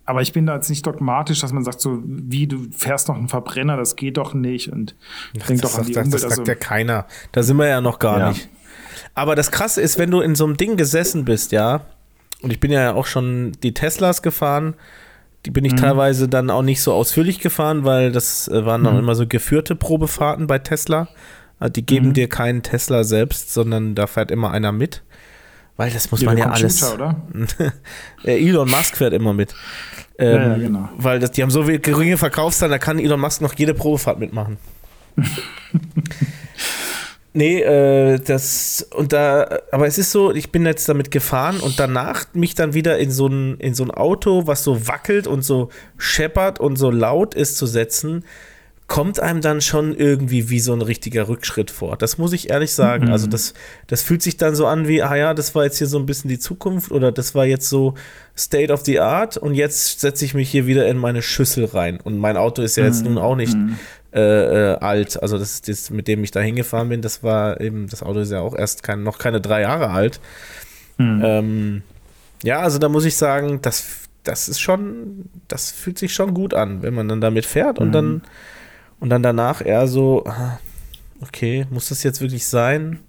Aber ich bin da jetzt nicht dogmatisch, dass man sagt, so wie du fährst noch einen Verbrenner, das geht doch nicht und denk doch an die das, Umwelt. Das sagt also, ja keiner. Da sind wir ja noch gar ja. nicht. Aber das Krasse ist, wenn du in so einem Ding gesessen bist, ja, und ich bin ja auch schon die Teslas gefahren, die bin ich mhm. teilweise dann auch nicht so ausführlich gefahren, weil das äh, waren dann mhm. immer so geführte Probefahrten bei Tesla. Also die geben mhm. dir keinen Tesla selbst, sondern da fährt immer einer mit. Weil das muss ja, man ja alles. Oder? Elon Musk fährt immer mit. Ähm, ja, ja, genau. Weil das, die haben so geringe Verkaufszahlen, da kann Elon Musk noch jede Probefahrt mitmachen. nee, äh, das und da, aber es ist so, ich bin jetzt damit gefahren und danach mich dann wieder in so ein, in so ein Auto, was so wackelt und so scheppert und so laut ist, zu setzen, kommt einem dann schon irgendwie wie so ein richtiger Rückschritt vor. Das muss ich ehrlich sagen. Mhm. Also das, das fühlt sich dann so an wie, ah ja, das war jetzt hier so ein bisschen die Zukunft oder das war jetzt so State of the Art und jetzt setze ich mich hier wieder in meine Schüssel rein. Und mein Auto ist ja jetzt mhm. nun auch nicht mhm. äh, äh, alt. Also das ist das, mit dem ich da hingefahren bin, das war eben, das Auto ist ja auch erst kein, noch keine drei Jahre alt. Mhm. Ähm, ja, also da muss ich sagen, das, das ist schon, das fühlt sich schon gut an, wenn man dann damit fährt und dann mhm. Und dann danach eher so, ah, okay, muss das jetzt wirklich sein?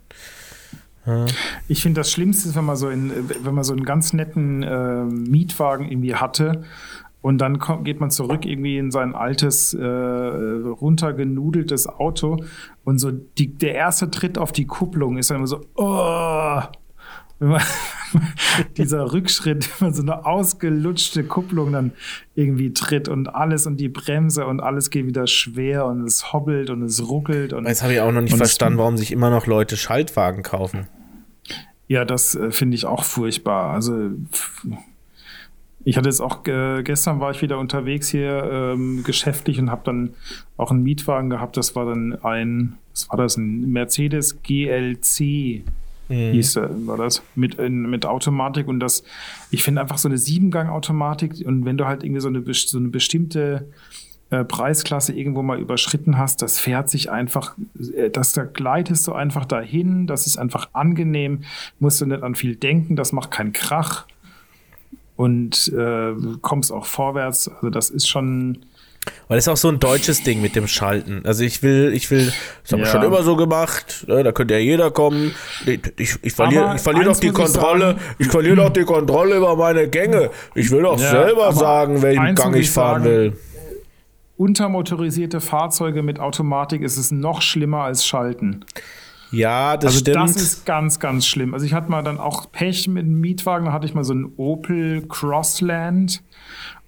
Ja. Ich finde, das Schlimmste ist, wenn man so in, wenn man so einen ganz netten äh, Mietwagen irgendwie hatte und dann kommt, geht man zurück irgendwie in sein altes, äh, runtergenudeltes Auto und so die, der erste Tritt auf die Kupplung ist dann immer so, oh, dieser Rückschritt, wenn man so eine ausgelutschte Kupplung dann irgendwie tritt und alles und die Bremse und alles geht wieder schwer und es hobbelt und es ruckelt. Und, Jetzt habe ich auch noch nicht verstanden, warum sich immer noch Leute Schaltwagen kaufen. Ja, das äh, finde ich auch furchtbar. Also ich hatte jetzt auch äh, gestern war ich wieder unterwegs hier ähm, geschäftlich und habe dann auch einen Mietwagen gehabt. Das war dann ein, was war das, ein Mercedes GLC mhm. hieß war das, mit, in, mit Automatik und das, ich finde einfach so eine Siebengang-Automatik und wenn du halt irgendwie so eine, so eine bestimmte äh, Preisklasse irgendwo mal überschritten hast, das fährt sich einfach, äh, das da gleitest du einfach dahin, das ist einfach angenehm, musst du nicht an viel denken, das macht keinen Krach und äh, kommst auch vorwärts, also das ist schon weil es ist auch so ein deutsches Ding mit dem Schalten. Also ich will, ich will, das haben wir schon immer so gemacht, ne, da könnte ja jeder kommen. Ich, ich, ich verliere ich verlier doch die Kontrolle, ich, ich verliere doch die Kontrolle über meine Gänge. Ich will doch ja, selber sagen, welchen Gang ich fahren sagen, will. Untermotorisierte Fahrzeuge mit Automatik ist es noch schlimmer als Schalten. Ja, das also stimmt. Das ist ganz, ganz schlimm. Also ich hatte mal dann auch Pech mit einem Mietwagen, da hatte ich mal so einen Opel Crossland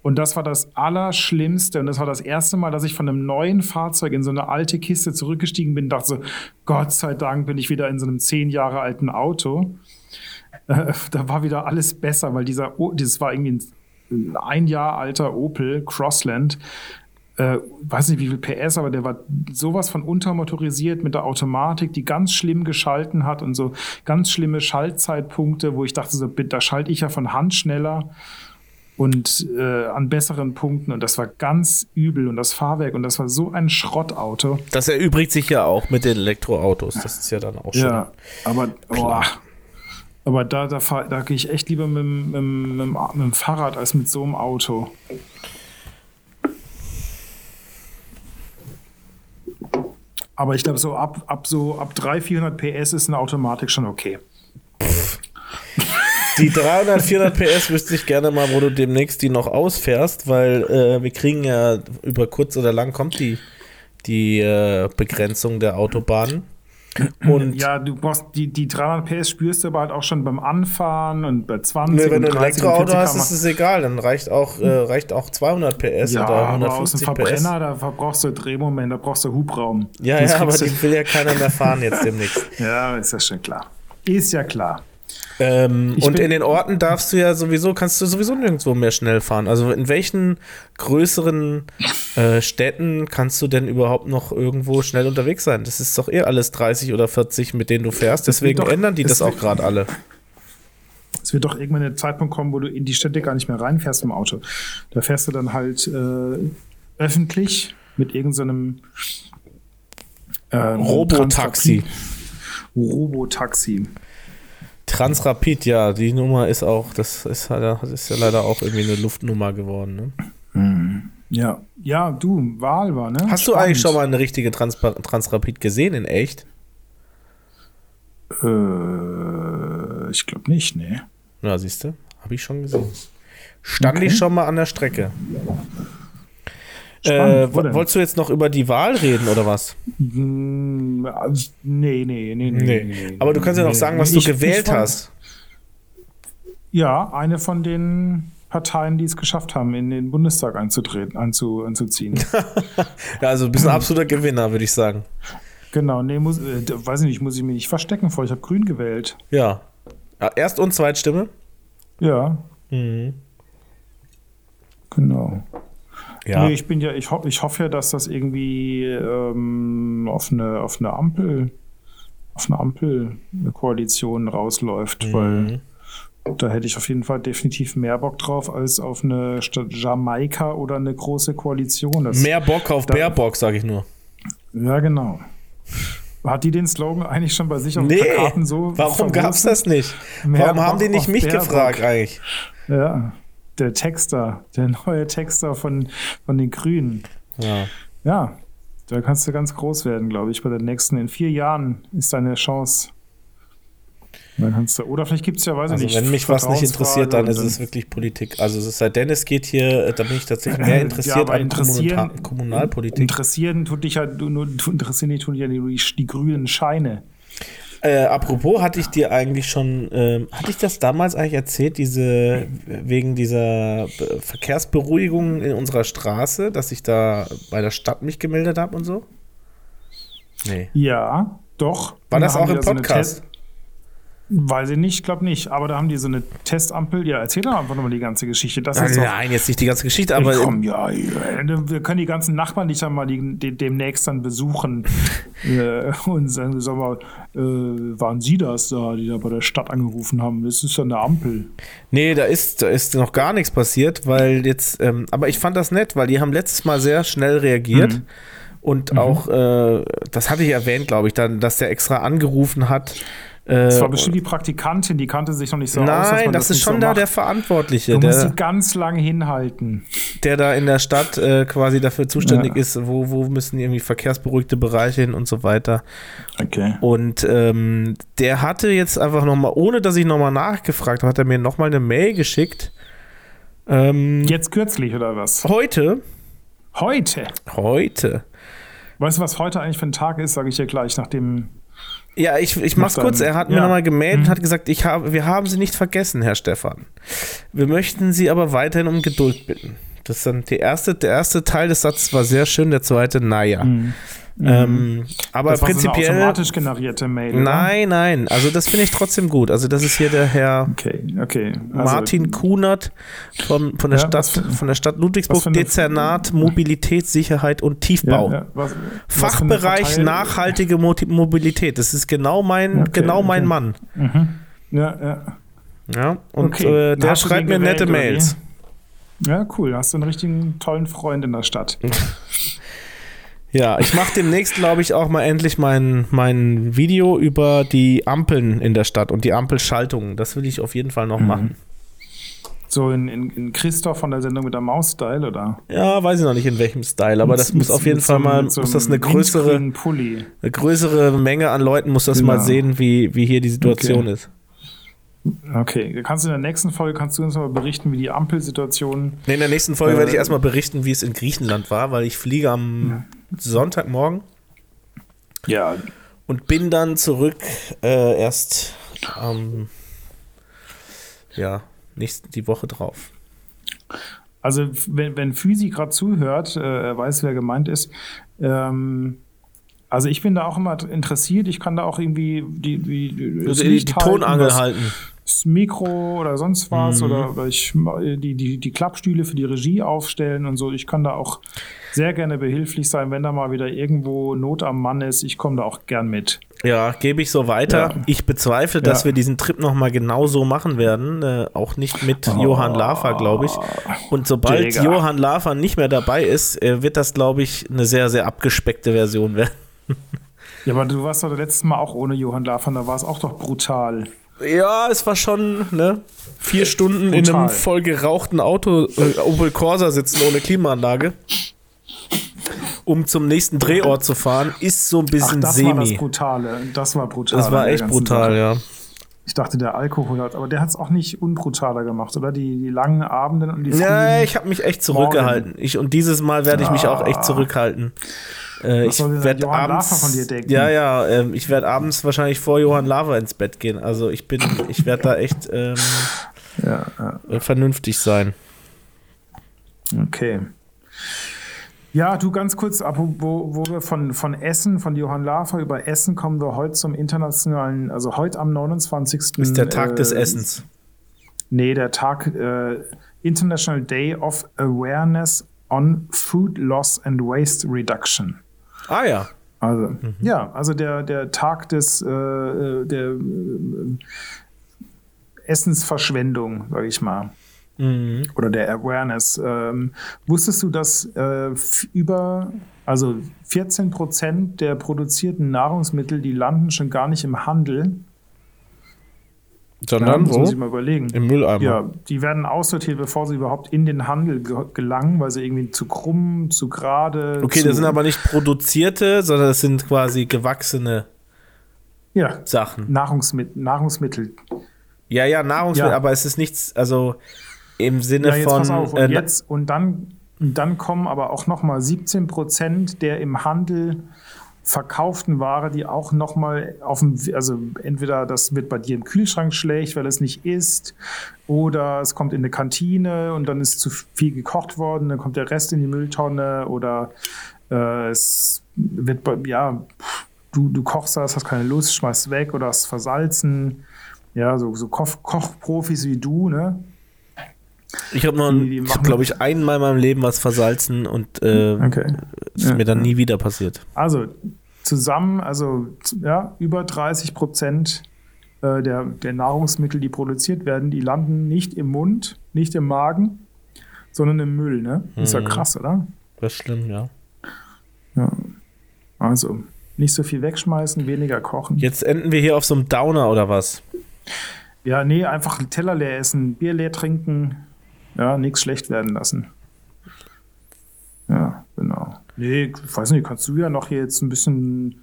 und das war das Allerschlimmste. Und das war das erste Mal, dass ich von einem neuen Fahrzeug in so eine alte Kiste zurückgestiegen bin und dachte so, Gott sei Dank bin ich wieder in so einem zehn Jahre alten Auto. Äh, da war wieder alles besser, weil dieser, dieses war irgendwie ein, ein Jahr alter Opel Crossland. Äh, weiß nicht wie viel PS, aber der war sowas von untermotorisiert mit der Automatik, die ganz schlimm geschalten hat und so ganz schlimme Schaltzeitpunkte, wo ich dachte so, da schalte ich ja von Hand schneller und äh, an besseren Punkten und das war ganz übel und das Fahrwerk und das war so ein Schrottauto. Das erübrigt sich ja auch mit den Elektroautos, das ist ja dann auch schon. Ja, aber oh, aber da, da, da gehe ich echt lieber mit, mit, mit, mit, dem Fahrrad als mit so einem Auto. Aber ich glaube, so ab, ab so ab 300, 400 PS ist eine Automatik schon okay. Die 300, 400 PS wüsste ich gerne mal, wo du demnächst die noch ausfährst, weil äh, wir kriegen ja über kurz oder lang kommt die, die äh, Begrenzung der Autobahnen. Und ja, du brauchst die, die 300 PS spürst du aber halt auch schon beim Anfahren und bei 20 nee, wenn du ein Elektroauto hast, ist es egal, dann reicht auch, äh, reicht auch 200 PS ja, oder 150 aber aus dem Verbrenner, PS. da brauchst du Drehmoment, da brauchst du Hubraum. Ja, ja, aber die will ja keiner mehr fahren jetzt demnächst. ja, ist ja schon klar. Ist ja klar. Ähm, und in den Orten darfst du ja sowieso, kannst du sowieso nirgendwo mehr schnell fahren. Also in welchen größeren äh, Städten kannst du denn überhaupt noch irgendwo schnell unterwegs sein? Das ist doch eh alles 30 oder 40, mit denen du fährst. Deswegen doch, ändern die das auch gerade alle. Es wird doch irgendwann ein Zeitpunkt kommen, wo du in die Städte gar nicht mehr reinfährst im Auto. Da fährst du dann halt äh, öffentlich mit irgendeinem so ähm, Robotaxi. Robotaxi. Transrapid, ja, die Nummer ist auch, das ist, das ist ja leider auch irgendwie eine Luftnummer geworden. Ne? Mhm. Ja, ja, du, Wahl war, ne? Hast Spannend. du eigentlich schon mal eine richtige Trans Transrapid gesehen in echt? Äh, ich glaube nicht, ne. Ja, siehst du, habe ich schon gesehen. Stand okay. ich schon mal an der Strecke. Äh, wolltest du jetzt noch über die Wahl reden oder was? Mm, also, nee, nee, nee, nee, nee. nee Aber du kannst ja noch sagen, was ich, du gewählt hast. Ja, eine von den Parteien, die es geschafft haben, in den Bundestag einzutreten, einzu, einzuziehen. ja, also ein bisschen absoluter Gewinner, würde ich sagen. Genau, nee, muss, äh, weiß ich nicht, muss ich mich nicht verstecken vor. Ich habe Grün gewählt. Ja. Erst- und Zweitstimme? Ja. Mhm. Genau. Ja. Nee, ich bin ja, ich, ho ich hoffe ja, dass das irgendwie ähm, auf, eine, auf eine Ampel, auf eine Ampelkoalition rausläuft, mhm. weil da hätte ich auf jeden Fall definitiv mehr Bock drauf als auf eine Stadt Jamaika oder eine große Koalition. Das, mehr Bock auf Bärbock, sage ich nur. Ja, genau. Hat die den Slogan eigentlich schon bei sich auf nee, Plakaten so? Warum gab es das nicht? Mehr warum Bock haben die nicht mich Bärbock. gefragt eigentlich? Ja der Texter, der neue Texter von, von den Grünen. Ja. Ja, da kannst du ganz groß werden, glaube ich. Bei den nächsten, in vier Jahren ist deine Chance. Dann kannst du, oder vielleicht gibt es ja, weiß ich also nicht. Wenn mich was nicht interessiert, dann ist es wirklich Politik. Also es sei denn, es geht hier, da bin ich tatsächlich mehr interessiert ja, an interessieren, Kommunalpolitik. Interessieren tut dich ja, nur, interessieren dich tun ja die, die grünen Scheine. Äh, apropos, hatte ich dir eigentlich schon, äh, hatte ich das damals eigentlich erzählt, diese, wegen dieser Verkehrsberuhigung in unserer Straße, dass ich da bei der Stadt mich gemeldet habe und so? Nee. Ja, doch. War das auch im Podcast? So Weiß ich nicht, glaube nicht. Aber da haben die so eine Testampel. Ja, erzähl doch einfach nochmal die ganze Geschichte. Das nein, nein, jetzt nicht die ganze Geschichte, aber. Komm, ja, wir können die ganzen Nachbarn nicht einmal die, die, demnächst dann besuchen äh, und sagen, sag mal, äh, waren Sie das da, die da bei der Stadt angerufen haben? Das ist ja eine Ampel. Nee, da ist, da ist noch gar nichts passiert, weil jetzt, ähm, aber ich fand das nett, weil die haben letztes Mal sehr schnell reagiert. Mhm. Und mhm. auch, äh, das hatte ich erwähnt, glaube ich, dann, dass der extra angerufen hat das war äh, bestimmt die Praktikantin, die kannte sich noch nicht so nein, aus. Nein, das, das ist schon so da macht. der Verantwortliche. Du der, musst sie ganz lange hinhalten. Der da in der Stadt äh, quasi dafür zuständig ja. ist, wo, wo müssen irgendwie verkehrsberuhigte Bereiche hin und so weiter. Okay. Und ähm, der hatte jetzt einfach nochmal, ohne dass ich nochmal nachgefragt habe, hat er mir nochmal eine Mail geschickt. Ähm, jetzt kürzlich oder was? Heute. Heute? Heute. Weißt du, was heute eigentlich für ein Tag ist, sage ich dir gleich, nachdem ja, ich, ich mach's Mach kurz. Er hat ja. mir nochmal gemeldet und mhm. hat gesagt, ich habe, wir haben Sie nicht vergessen, Herr Stefan. Wir möchten Sie aber weiterhin um Geduld bitten. Das dann die erste, der erste Teil des Satzes war sehr schön, der zweite, naja. Mhm. Ähm, aber das prinzipiell. So eine automatisch generierte Mail. Nein, nein. Also das finde ich trotzdem gut. Also das ist hier der Herr okay, okay. Also, Martin Kunert vom, von, der ja, Stadt, für, von der Stadt Ludwigsburg, Dezernat Mobilität, Sicherheit und Tiefbau. Ja, ja. Was, Fachbereich nachhaltige Mobilität. Das ist genau mein, okay, genau mein. Mann. Mhm. Ja, ja. Ja, und okay. äh, der schreibt mir nette Mails. Ja, cool. Hast du einen richtigen tollen Freund in der Stadt. Ja, ich mache demnächst, glaube ich, auch mal endlich mein, mein Video über die Ampeln in der Stadt und die Ampelschaltungen. Das will ich auf jeden Fall noch mhm. machen. So in, in, in Christoph von der Sendung mit der Maus-Style, oder? Ja, weiß ich noch nicht in welchem Style, aber das muss auf jeden Fall so, mal, muss das eine größere, eine größere Menge an Leuten muss das genau. mal sehen, wie, wie hier die Situation okay. ist. Okay, kannst du in der nächsten Folge kannst du uns mal berichten, wie die Ampelsituation. Nee, in der nächsten Folge äh, werde ich äh, erstmal berichten, wie es in Griechenland war, weil ich fliege am ja. Sonntagmorgen. Ja. Und bin dann zurück äh, erst ähm, ja, nächst, die Woche drauf. Also, wenn, wenn Physi gerade zuhört, äh, er weiß, wer gemeint ist, ähm, also ich bin da auch immer interessiert. Ich kann da auch irgendwie die, die, die, also die, Tonangel halten. Das Mikro oder sonst was. Mhm. Oder, ich die, die, die Klappstühle für die Regie aufstellen und so. Ich kann da auch sehr gerne behilflich sein, wenn da mal wieder irgendwo Not am Mann ist. Ich komme da auch gern mit. Ja, gebe ich so weiter. Ja. Ich bezweifle, dass ja. wir diesen Trip nochmal genau so machen werden. Äh, auch nicht mit oh. Johann Lafer, glaube ich. Und sobald Digga. Johann Lafer nicht mehr dabei ist, äh, wird das, glaube ich, eine sehr, sehr abgespeckte Version werden. Ja, aber du warst doch das letzte Mal auch ohne Johann Lafan, da war es auch doch brutal. Ja, es war schon, ne? Vier Stunden brutal. in einem voll gerauchten Auto, äh, Opel Corsa sitzen ohne Klimaanlage. Um zum nächsten Drehort zu fahren, ist so ein bisschen Ach, das semi. Das war das Brutale. Das war brutal. Das war echt brutal, Sache. ja. Ich dachte, der Alkohol hat, aber der hat es auch nicht unbrutaler gemacht, oder? Die, die langen Abende und die Ja, ich habe mich echt zurückgehalten. Ich, und dieses Mal werde ich mich ah. auch echt zurückhalten. Äh, ich werde abends. von dir denken? Ja, ja, äh, ich werde abends wahrscheinlich vor Johann Lava ins Bett gehen. Also ich bin, ich werde da echt ähm, ja, ja. Äh, vernünftig sein. Okay. Ja, du ganz kurz, wo, wo wir von, von Essen, von Johann Lafer über Essen kommen wir heute zum internationalen, also heute am 29. Ist der Tag äh, des Essens. Nee, der Tag äh, International Day of Awareness on Food Loss and Waste Reduction. Ah ja. Also, mhm. ja, also der, der Tag des äh, äh der äh, Essensverschwendung, sage ich mal. Mhm. Oder der Awareness. Ähm, wusstest du, dass äh, über, also 14 Prozent der produzierten Nahrungsmittel, die landen schon gar nicht im Handel, sondern ja, wo? Muss ich mal überlegen. Im Mülleimer. Ja, die werden aussortiert, bevor sie überhaupt in den Handel gelangen, weil sie irgendwie zu krumm, zu gerade. Okay, zu das sind aber nicht produzierte, sondern das sind quasi gewachsene ja, Sachen. Nahrungsmittel. Nahrungsmittel. Ja, ja, Nahrungsmittel, ja. aber es ist nichts, also im Sinne ja, jetzt von. Pass auf. Und, äh, jetzt, und dann, dann kommen aber auch nochmal 17 Prozent der im Handel verkauften Ware, die auch nochmal auf dem, also entweder das wird bei dir im Kühlschrank schlecht, weil es nicht ist, oder es kommt in eine Kantine und dann ist zu viel gekocht worden, dann kommt der Rest in die Mülltonne oder äh, es wird, ja, du, du kochst das, hast keine Lust, schmeißt weg oder hast versalzen. Ja, so, so Koch, Kochprofis wie du, ne? Ich habe noch, glaube ich, einmal in meinem Leben was versalzen und äh, okay. ist ja, mir dann nie wieder passiert. Also zusammen, also ja, über 30 Prozent äh, der, der Nahrungsmittel, die produziert werden, die landen nicht im Mund, nicht im Magen, sondern im Müll. Ne? Ist ja mhm. krass, oder? Das ist schlimm, ja. Ja. Also, nicht so viel wegschmeißen, weniger kochen. Jetzt enden wir hier auf so einem Downer oder was? Ja, nee, einfach Teller leer essen, Bier leer trinken, ja, nichts schlecht werden lassen. Ja. Nee, ich weiß nicht, kannst du ja noch hier jetzt ein bisschen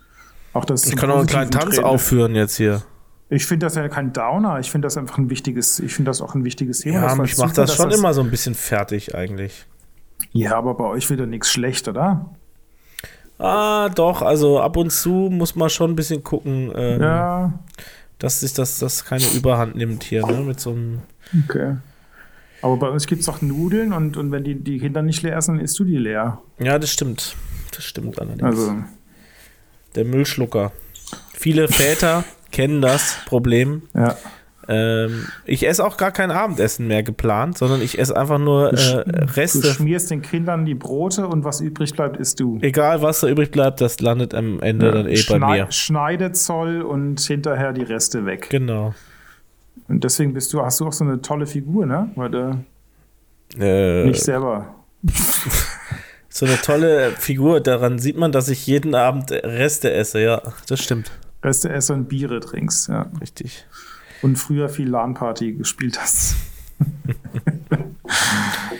auch das. Ich kann auch einen kleinen Tanz Trend. aufführen jetzt hier. Ich finde das ja kein Downer. Ich finde das einfach ein wichtiges, ich finde das auch ein wichtiges Thema. Ja, mich macht das schon das immer so ein bisschen fertig eigentlich. Ja, aber bei euch wieder nichts schlecht, oder? Ah, doch, also ab und zu muss man schon ein bisschen gucken, ähm, ja. dass sich das, das keine Überhand nimmt hier, ne? Mit so einem. Okay. Aber bei uns gibt es auch Nudeln und, und wenn die, die Kinder nicht leer essen, isst du die leer. Ja, das stimmt. Das stimmt allerdings. Also. Der Müllschlucker. Viele Väter kennen das Problem. Ja. Ähm, ich esse auch gar kein Abendessen mehr geplant, sondern ich esse einfach nur äh, Reste. Du schmierst den Kindern die Brote und was übrig bleibt, isst du. Egal, was da übrig bleibt, das landet am Ende ja, dann eh bei mir. Schneidezoll und hinterher die Reste weg. Genau. Und deswegen bist du, hast du auch so eine tolle Figur, ne? Weil du äh, nicht selber. so eine tolle Figur, daran sieht man, dass ich jeden Abend Reste esse, ja, das stimmt. Reste esse und Biere trinkst, ja. Richtig. Und früher viel LAN-Party gespielt hast.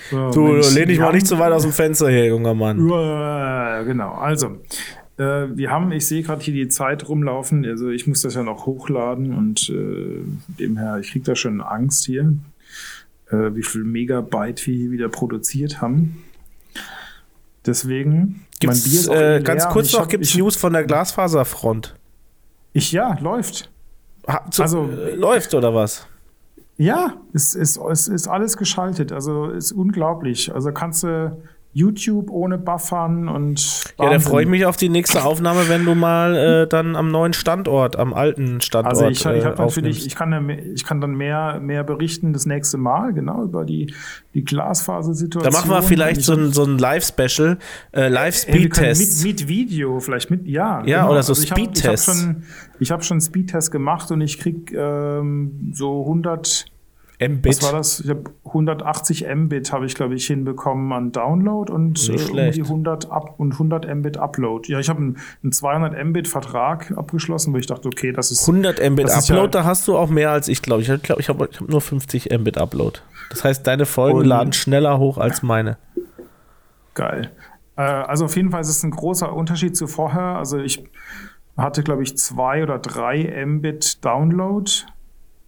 so, du, Mensch, lehn dich mal nicht zu weit aus dem Fenster hier, junger Mann. genau, also wir haben, ich sehe gerade hier die Zeit rumlaufen, also ich muss das ja noch hochladen und äh, demher, ich kriege da schon Angst hier, äh, wie viel Megabyte wir hier wieder produziert haben. Deswegen, gibt's, mein Bier ist äh, Ganz kurz noch, gibt es News von der Glasfaserfront? Ich, ja, läuft. Ha, zu, also, äh, läuft oder was? Ja, es ist, es ist alles geschaltet. Also ist unglaublich. Also kannst du YouTube ohne Buffern und. Ja, da freue ich mich auf die nächste Aufnahme, wenn du mal äh, dann am neuen Standort, am alten Standort. Also ich, ich habe natürlich, ich kann, ich kann dann mehr, mehr berichten das nächste Mal, genau, über die, die Glasfasersituation. Da machen wir vielleicht so ein, so ein Live-Special, äh, Live-Speed-Test. Mit, mit, Video, vielleicht mit, ja. Ja, genau. oder so also Speed-Test. Ich habe hab schon, hab schon Speed-Test gemacht und ich krieg ähm, so 100 Mbit. Was war das? Ich habe 180 Mbit habe ich glaube ich hinbekommen an Download und äh, um die 100 Up und 100 Mbit Upload. Ja, ich habe einen, einen 200 Mbit Vertrag abgeschlossen, wo ich dachte, okay, das ist 100 Mbit Upload, ja, da hast du auch mehr als ich glaube. Ich glaube, ich habe hab nur 50 Mbit Upload. Das heißt, deine Folgen laden schneller hoch als meine. Geil. Äh, also auf jeden Fall ist es ein großer Unterschied zu vorher. Also ich hatte glaube ich zwei oder drei Mbit Download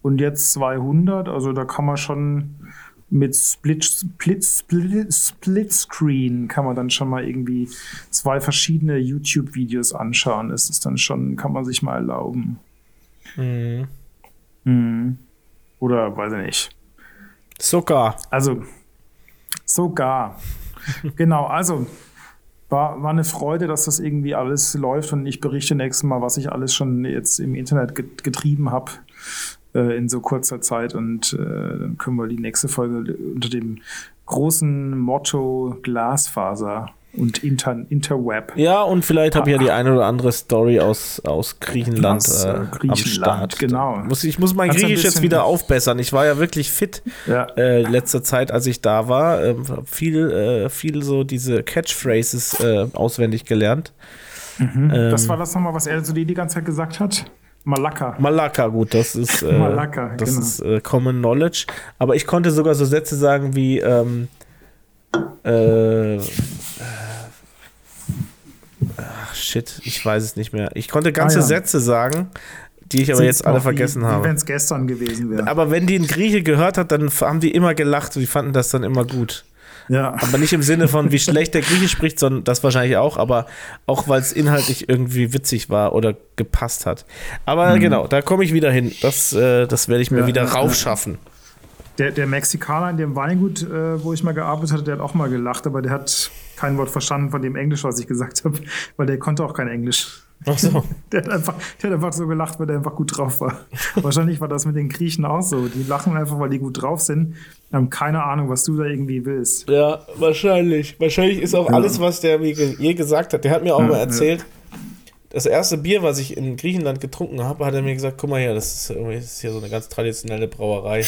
und jetzt 200. Also da kann man schon mit Split, Split, Split, Split Screen kann man dann schon mal irgendwie zwei verschiedene YouTube-Videos anschauen. Das ist dann schon, kann man sich mal erlauben. Mhm. Mhm. Oder weiß ich nicht. Sogar. Also, sogar. genau, also war, war eine Freude, dass das irgendwie alles läuft und ich berichte nächstes Mal, was ich alles schon jetzt im Internet getrieben habe äh, in so kurzer Zeit und äh, dann können wir die nächste Folge unter dem großen Motto Glasfaser und Inter Interweb. Ja, und vielleicht habe ich ja die eine oder andere Story aus, aus Griechenland, aus, äh, Griechenland am Start. Genau. Muss, ich muss mein Griechisch jetzt wieder aufbessern. Ich war ja wirklich fit ja. Äh, letzte Zeit, als ich da war. Äh, viel, äh, viel so diese Catchphrases äh, auswendig gelernt. Mhm. Ähm, das war das nochmal, was er so die, die ganze Zeit gesagt hat? Malaka. Malaka, gut, das ist, äh, Malaka, das genau. ist äh, Common Knowledge. Aber ich konnte sogar so Sätze sagen wie ähm, äh, ach shit, ich weiß es nicht mehr. Ich konnte ganze ah, ja. Sätze sagen, die ich aber jetzt alle vergessen wie, habe. Wenn es gestern gewesen wäre. Aber wenn die ein Grieche gehört hat, dann haben die immer gelacht und die fanden das dann immer gut. Ja. Aber nicht im Sinne von, wie schlecht der Grieche spricht, sondern das wahrscheinlich auch, aber auch, weil es inhaltlich irgendwie witzig war oder gepasst hat. Aber mhm. genau, da komme ich wieder hin. Das, äh, das werde ich mir ja, wieder raufschaffen. Der, der Mexikaner in dem Weingut, äh, wo ich mal gearbeitet hatte, der hat auch mal gelacht, aber der hat kein Wort verstanden von dem Englisch, was ich gesagt habe, weil der konnte auch kein Englisch. Ach so. Der hat, einfach, der hat einfach so gelacht, weil der einfach gut drauf war. Wahrscheinlich war das mit den Griechen auch so. Die lachen einfach, weil die gut drauf sind, haben keine Ahnung, was du da irgendwie willst. Ja, wahrscheinlich. Wahrscheinlich ist auch ja. alles, was der mir je gesagt hat. Der hat mir auch ja, mal erzählt, ja. das erste Bier, was ich in Griechenland getrunken habe, hat er mir gesagt, guck mal hier, das ist, das ist hier so eine ganz traditionelle Brauerei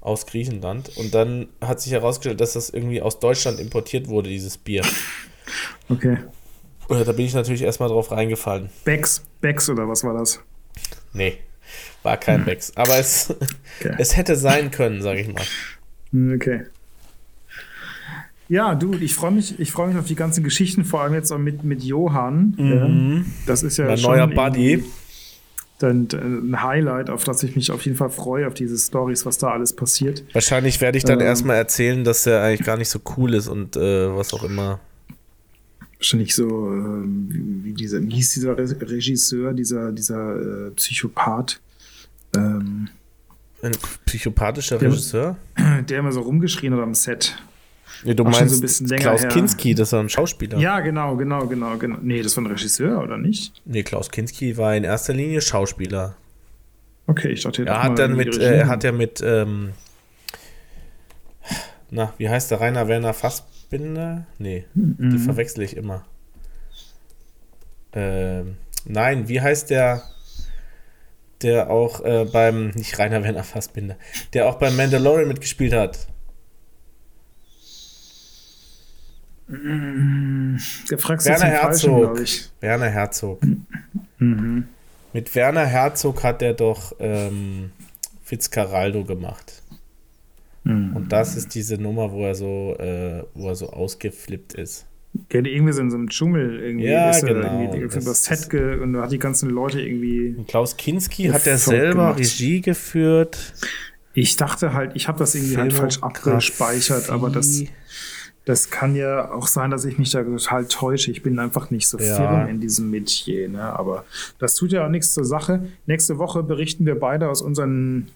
aus Griechenland. Und dann hat sich herausgestellt, dass das irgendwie aus Deutschland importiert wurde, dieses Bier. Okay. Und da bin ich natürlich erstmal drauf reingefallen. Becks, Becks oder was war das? Nee, war kein hm. Becks. Aber es, okay. es hätte sein können, sage ich mal. Okay. Ja, du, ich freue mich, ich freue mich auf die ganzen Geschichten, vor allem jetzt auch mit, mit Johann. Mhm. Das ist ja mein neuer Buddy dann ein Highlight, auf das ich mich auf jeden Fall freue, auf diese Stories, was da alles passiert. Wahrscheinlich werde ich dann ähm, erstmal erzählen, dass er eigentlich gar nicht so cool ist und äh, was auch immer. Wahrscheinlich so, äh, wie, wie, dieser, wie hieß dieser Regisseur, dieser, dieser äh, Psychopath? Ähm, Ein psychopathischer der, Regisseur? Der immer so rumgeschrien hat am Set. Nee, du meinst so Klaus her. Kinski, das war ein Schauspieler. Ja, genau, genau, genau, genau. Nee, das war ein Regisseur, oder nicht? Nee, Klaus Kinski war in erster Linie Schauspieler. Okay, ich dachte, er hat dann mit, äh, er hat ja mit, ähm, na, wie heißt der Rainer Werner Fassbinder? Nee, mhm. die verwechsel ich immer. Ähm, nein, wie heißt der, der auch äh, beim, nicht Rainer Werner Fassbinder, der auch beim Mandalorian mitgespielt hat? Der fragst Werner Herzog. Falschen, Werner Herzog. Mhm. Mit Werner Herzog hat er doch ähm, Fitzcarraldo gemacht. Mhm. Und das ist diese Nummer, wo er so, äh, wo er so ausgeflippt ist. Der irgendwie so in so einem Dschungel irgendwie ja, ist genau. irgendwie das, das Set ge und hat die ganzen Leute irgendwie. Und Klaus Kinski hat er selber gemacht. Regie geführt. Ich dachte halt, ich habe das irgendwie halt falsch abgespeichert, aber das das kann ja auch sein, dass ich mich da total täusche. Ich bin einfach nicht so ja. firm in diesem Metier. Ne? Aber das tut ja auch nichts zur Sache. Nächste Woche berichten wir beide aus unseren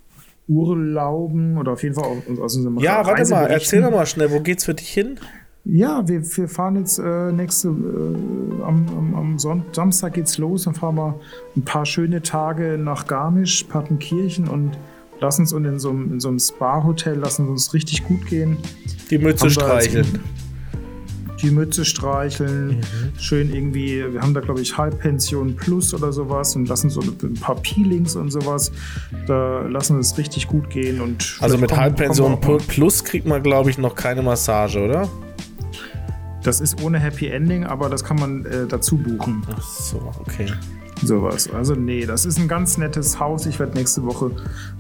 Urlauben oder auf jeden Fall aus unserem Ja, warte mal, erzähl doch mal schnell, wo geht's für dich hin? Ja, wir, wir fahren jetzt äh, nächste äh, am, am, am Samstag geht's los, dann fahren wir ein paar schöne Tage nach Garmisch, Partenkirchen und lassen uns in so, in so einem Spa-Hotel, lassen uns richtig gut gehen. Die Mütze streicheln. Die Mütze streicheln, mhm. schön irgendwie, wir haben da glaube ich Halbpension Plus oder sowas und lassen so ein paar Peelings und sowas. Da lassen wir es richtig gut gehen und. Also mit Halbpension Plus kriegt man glaube ich noch keine Massage, oder? Das ist ohne Happy Ending, aber das kann man äh, dazu buchen. Ach so, okay. Sowas. Also nee, das ist ein ganz nettes Haus. Ich werde nächste Woche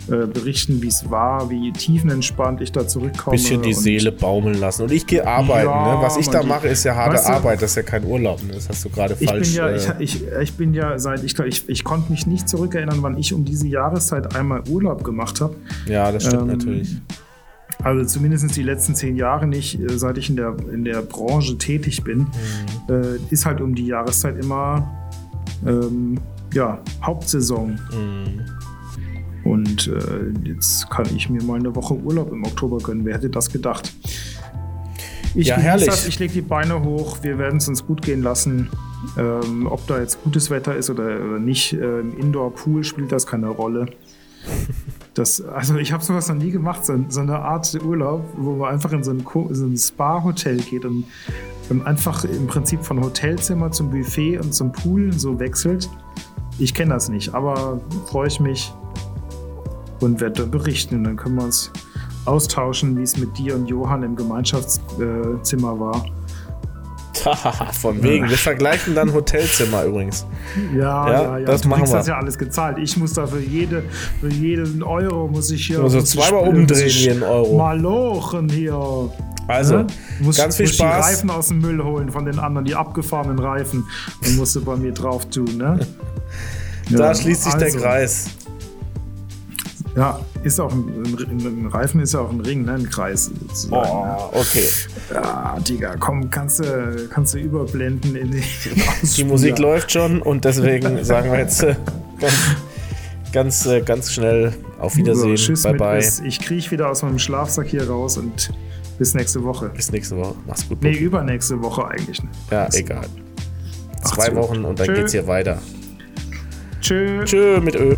äh, berichten, wie es war, wie tiefenentspannt ich da zurückkomme. Bisschen die Seele baumeln lassen. Und ich gehe arbeiten. Ja, ne? Was ich da mache, ist ja harte weißt du, Arbeit. Das ist ja kein Urlaub. Ne? Das hast du gerade falsch. Bin ja, äh, ich, ich, ich, bin ja seit, ich, ich, ich konnte mich nicht zurückerinnern, wann ich um diese Jahreszeit einmal Urlaub gemacht habe. Ja, das stimmt ähm, natürlich. Also zumindest die letzten zehn Jahre nicht, äh, seit ich in der, in der Branche tätig bin, mhm. äh, ist halt um die Jahreszeit immer ähm, ja, Hauptsaison. Mhm. Und äh, jetzt kann ich mir mal eine Woche Urlaub im Oktober gönnen. Wer hätte das gedacht? Ich ja, herrlich. Das, ich lege die Beine hoch. Wir werden es uns gut gehen lassen. Ähm, ob da jetzt gutes Wetter ist oder, oder nicht, äh, im Indoor-Pool spielt das keine Rolle. Das, also ich habe sowas noch nie gemacht, so, so, eine Art Urlaub, wo man einfach in so ein, so ein Spa-Hotel geht und einfach im Prinzip von Hotelzimmer zum Buffet und zum Pool so wechselt. Ich kenne das nicht, aber freue ich mich und werde berichten. Und dann können wir uns austauschen, wie es mit dir und Johann im Gemeinschaftszimmer war. Von wegen. Wir vergleichen dann Hotelzimmer übrigens. Ja, ja, ja. Das du machen wir. das ja alles gezahlt. Ich muss da für, jede, für jeden Euro muss ich hier. Also zweimal umdrehen jeden Euro. Malochen hier. Also, ne? muss, ganz viel muss Spaß. die Reifen aus dem Müll holen von den anderen, die abgefahrenen Reifen. Und musst du bei mir drauf tun, ne? da ja, schließt sich also. der Kreis. Ja, ist auch ein, ein, Reifen ist ja auch ein Ring, ne? Ein Kreis. Sozusagen. Oh, okay. Ja, Digga, komm, kannst du, kannst du überblenden in die Die Musik läuft schon und deswegen sagen wir jetzt äh, ganz, ganz, äh, ganz schnell auf Wiedersehen. So, tschüss, bye bye. Bis, ich kriege wieder aus meinem Schlafsack hier raus und bis nächste Woche. Bis nächste Woche. Mach's gut. Nee, übernächste Woche eigentlich. Ne? Ja, egal. Zwei Wochen und dann Tschö. geht's hier weiter. Tschö. Tschö mit Ö.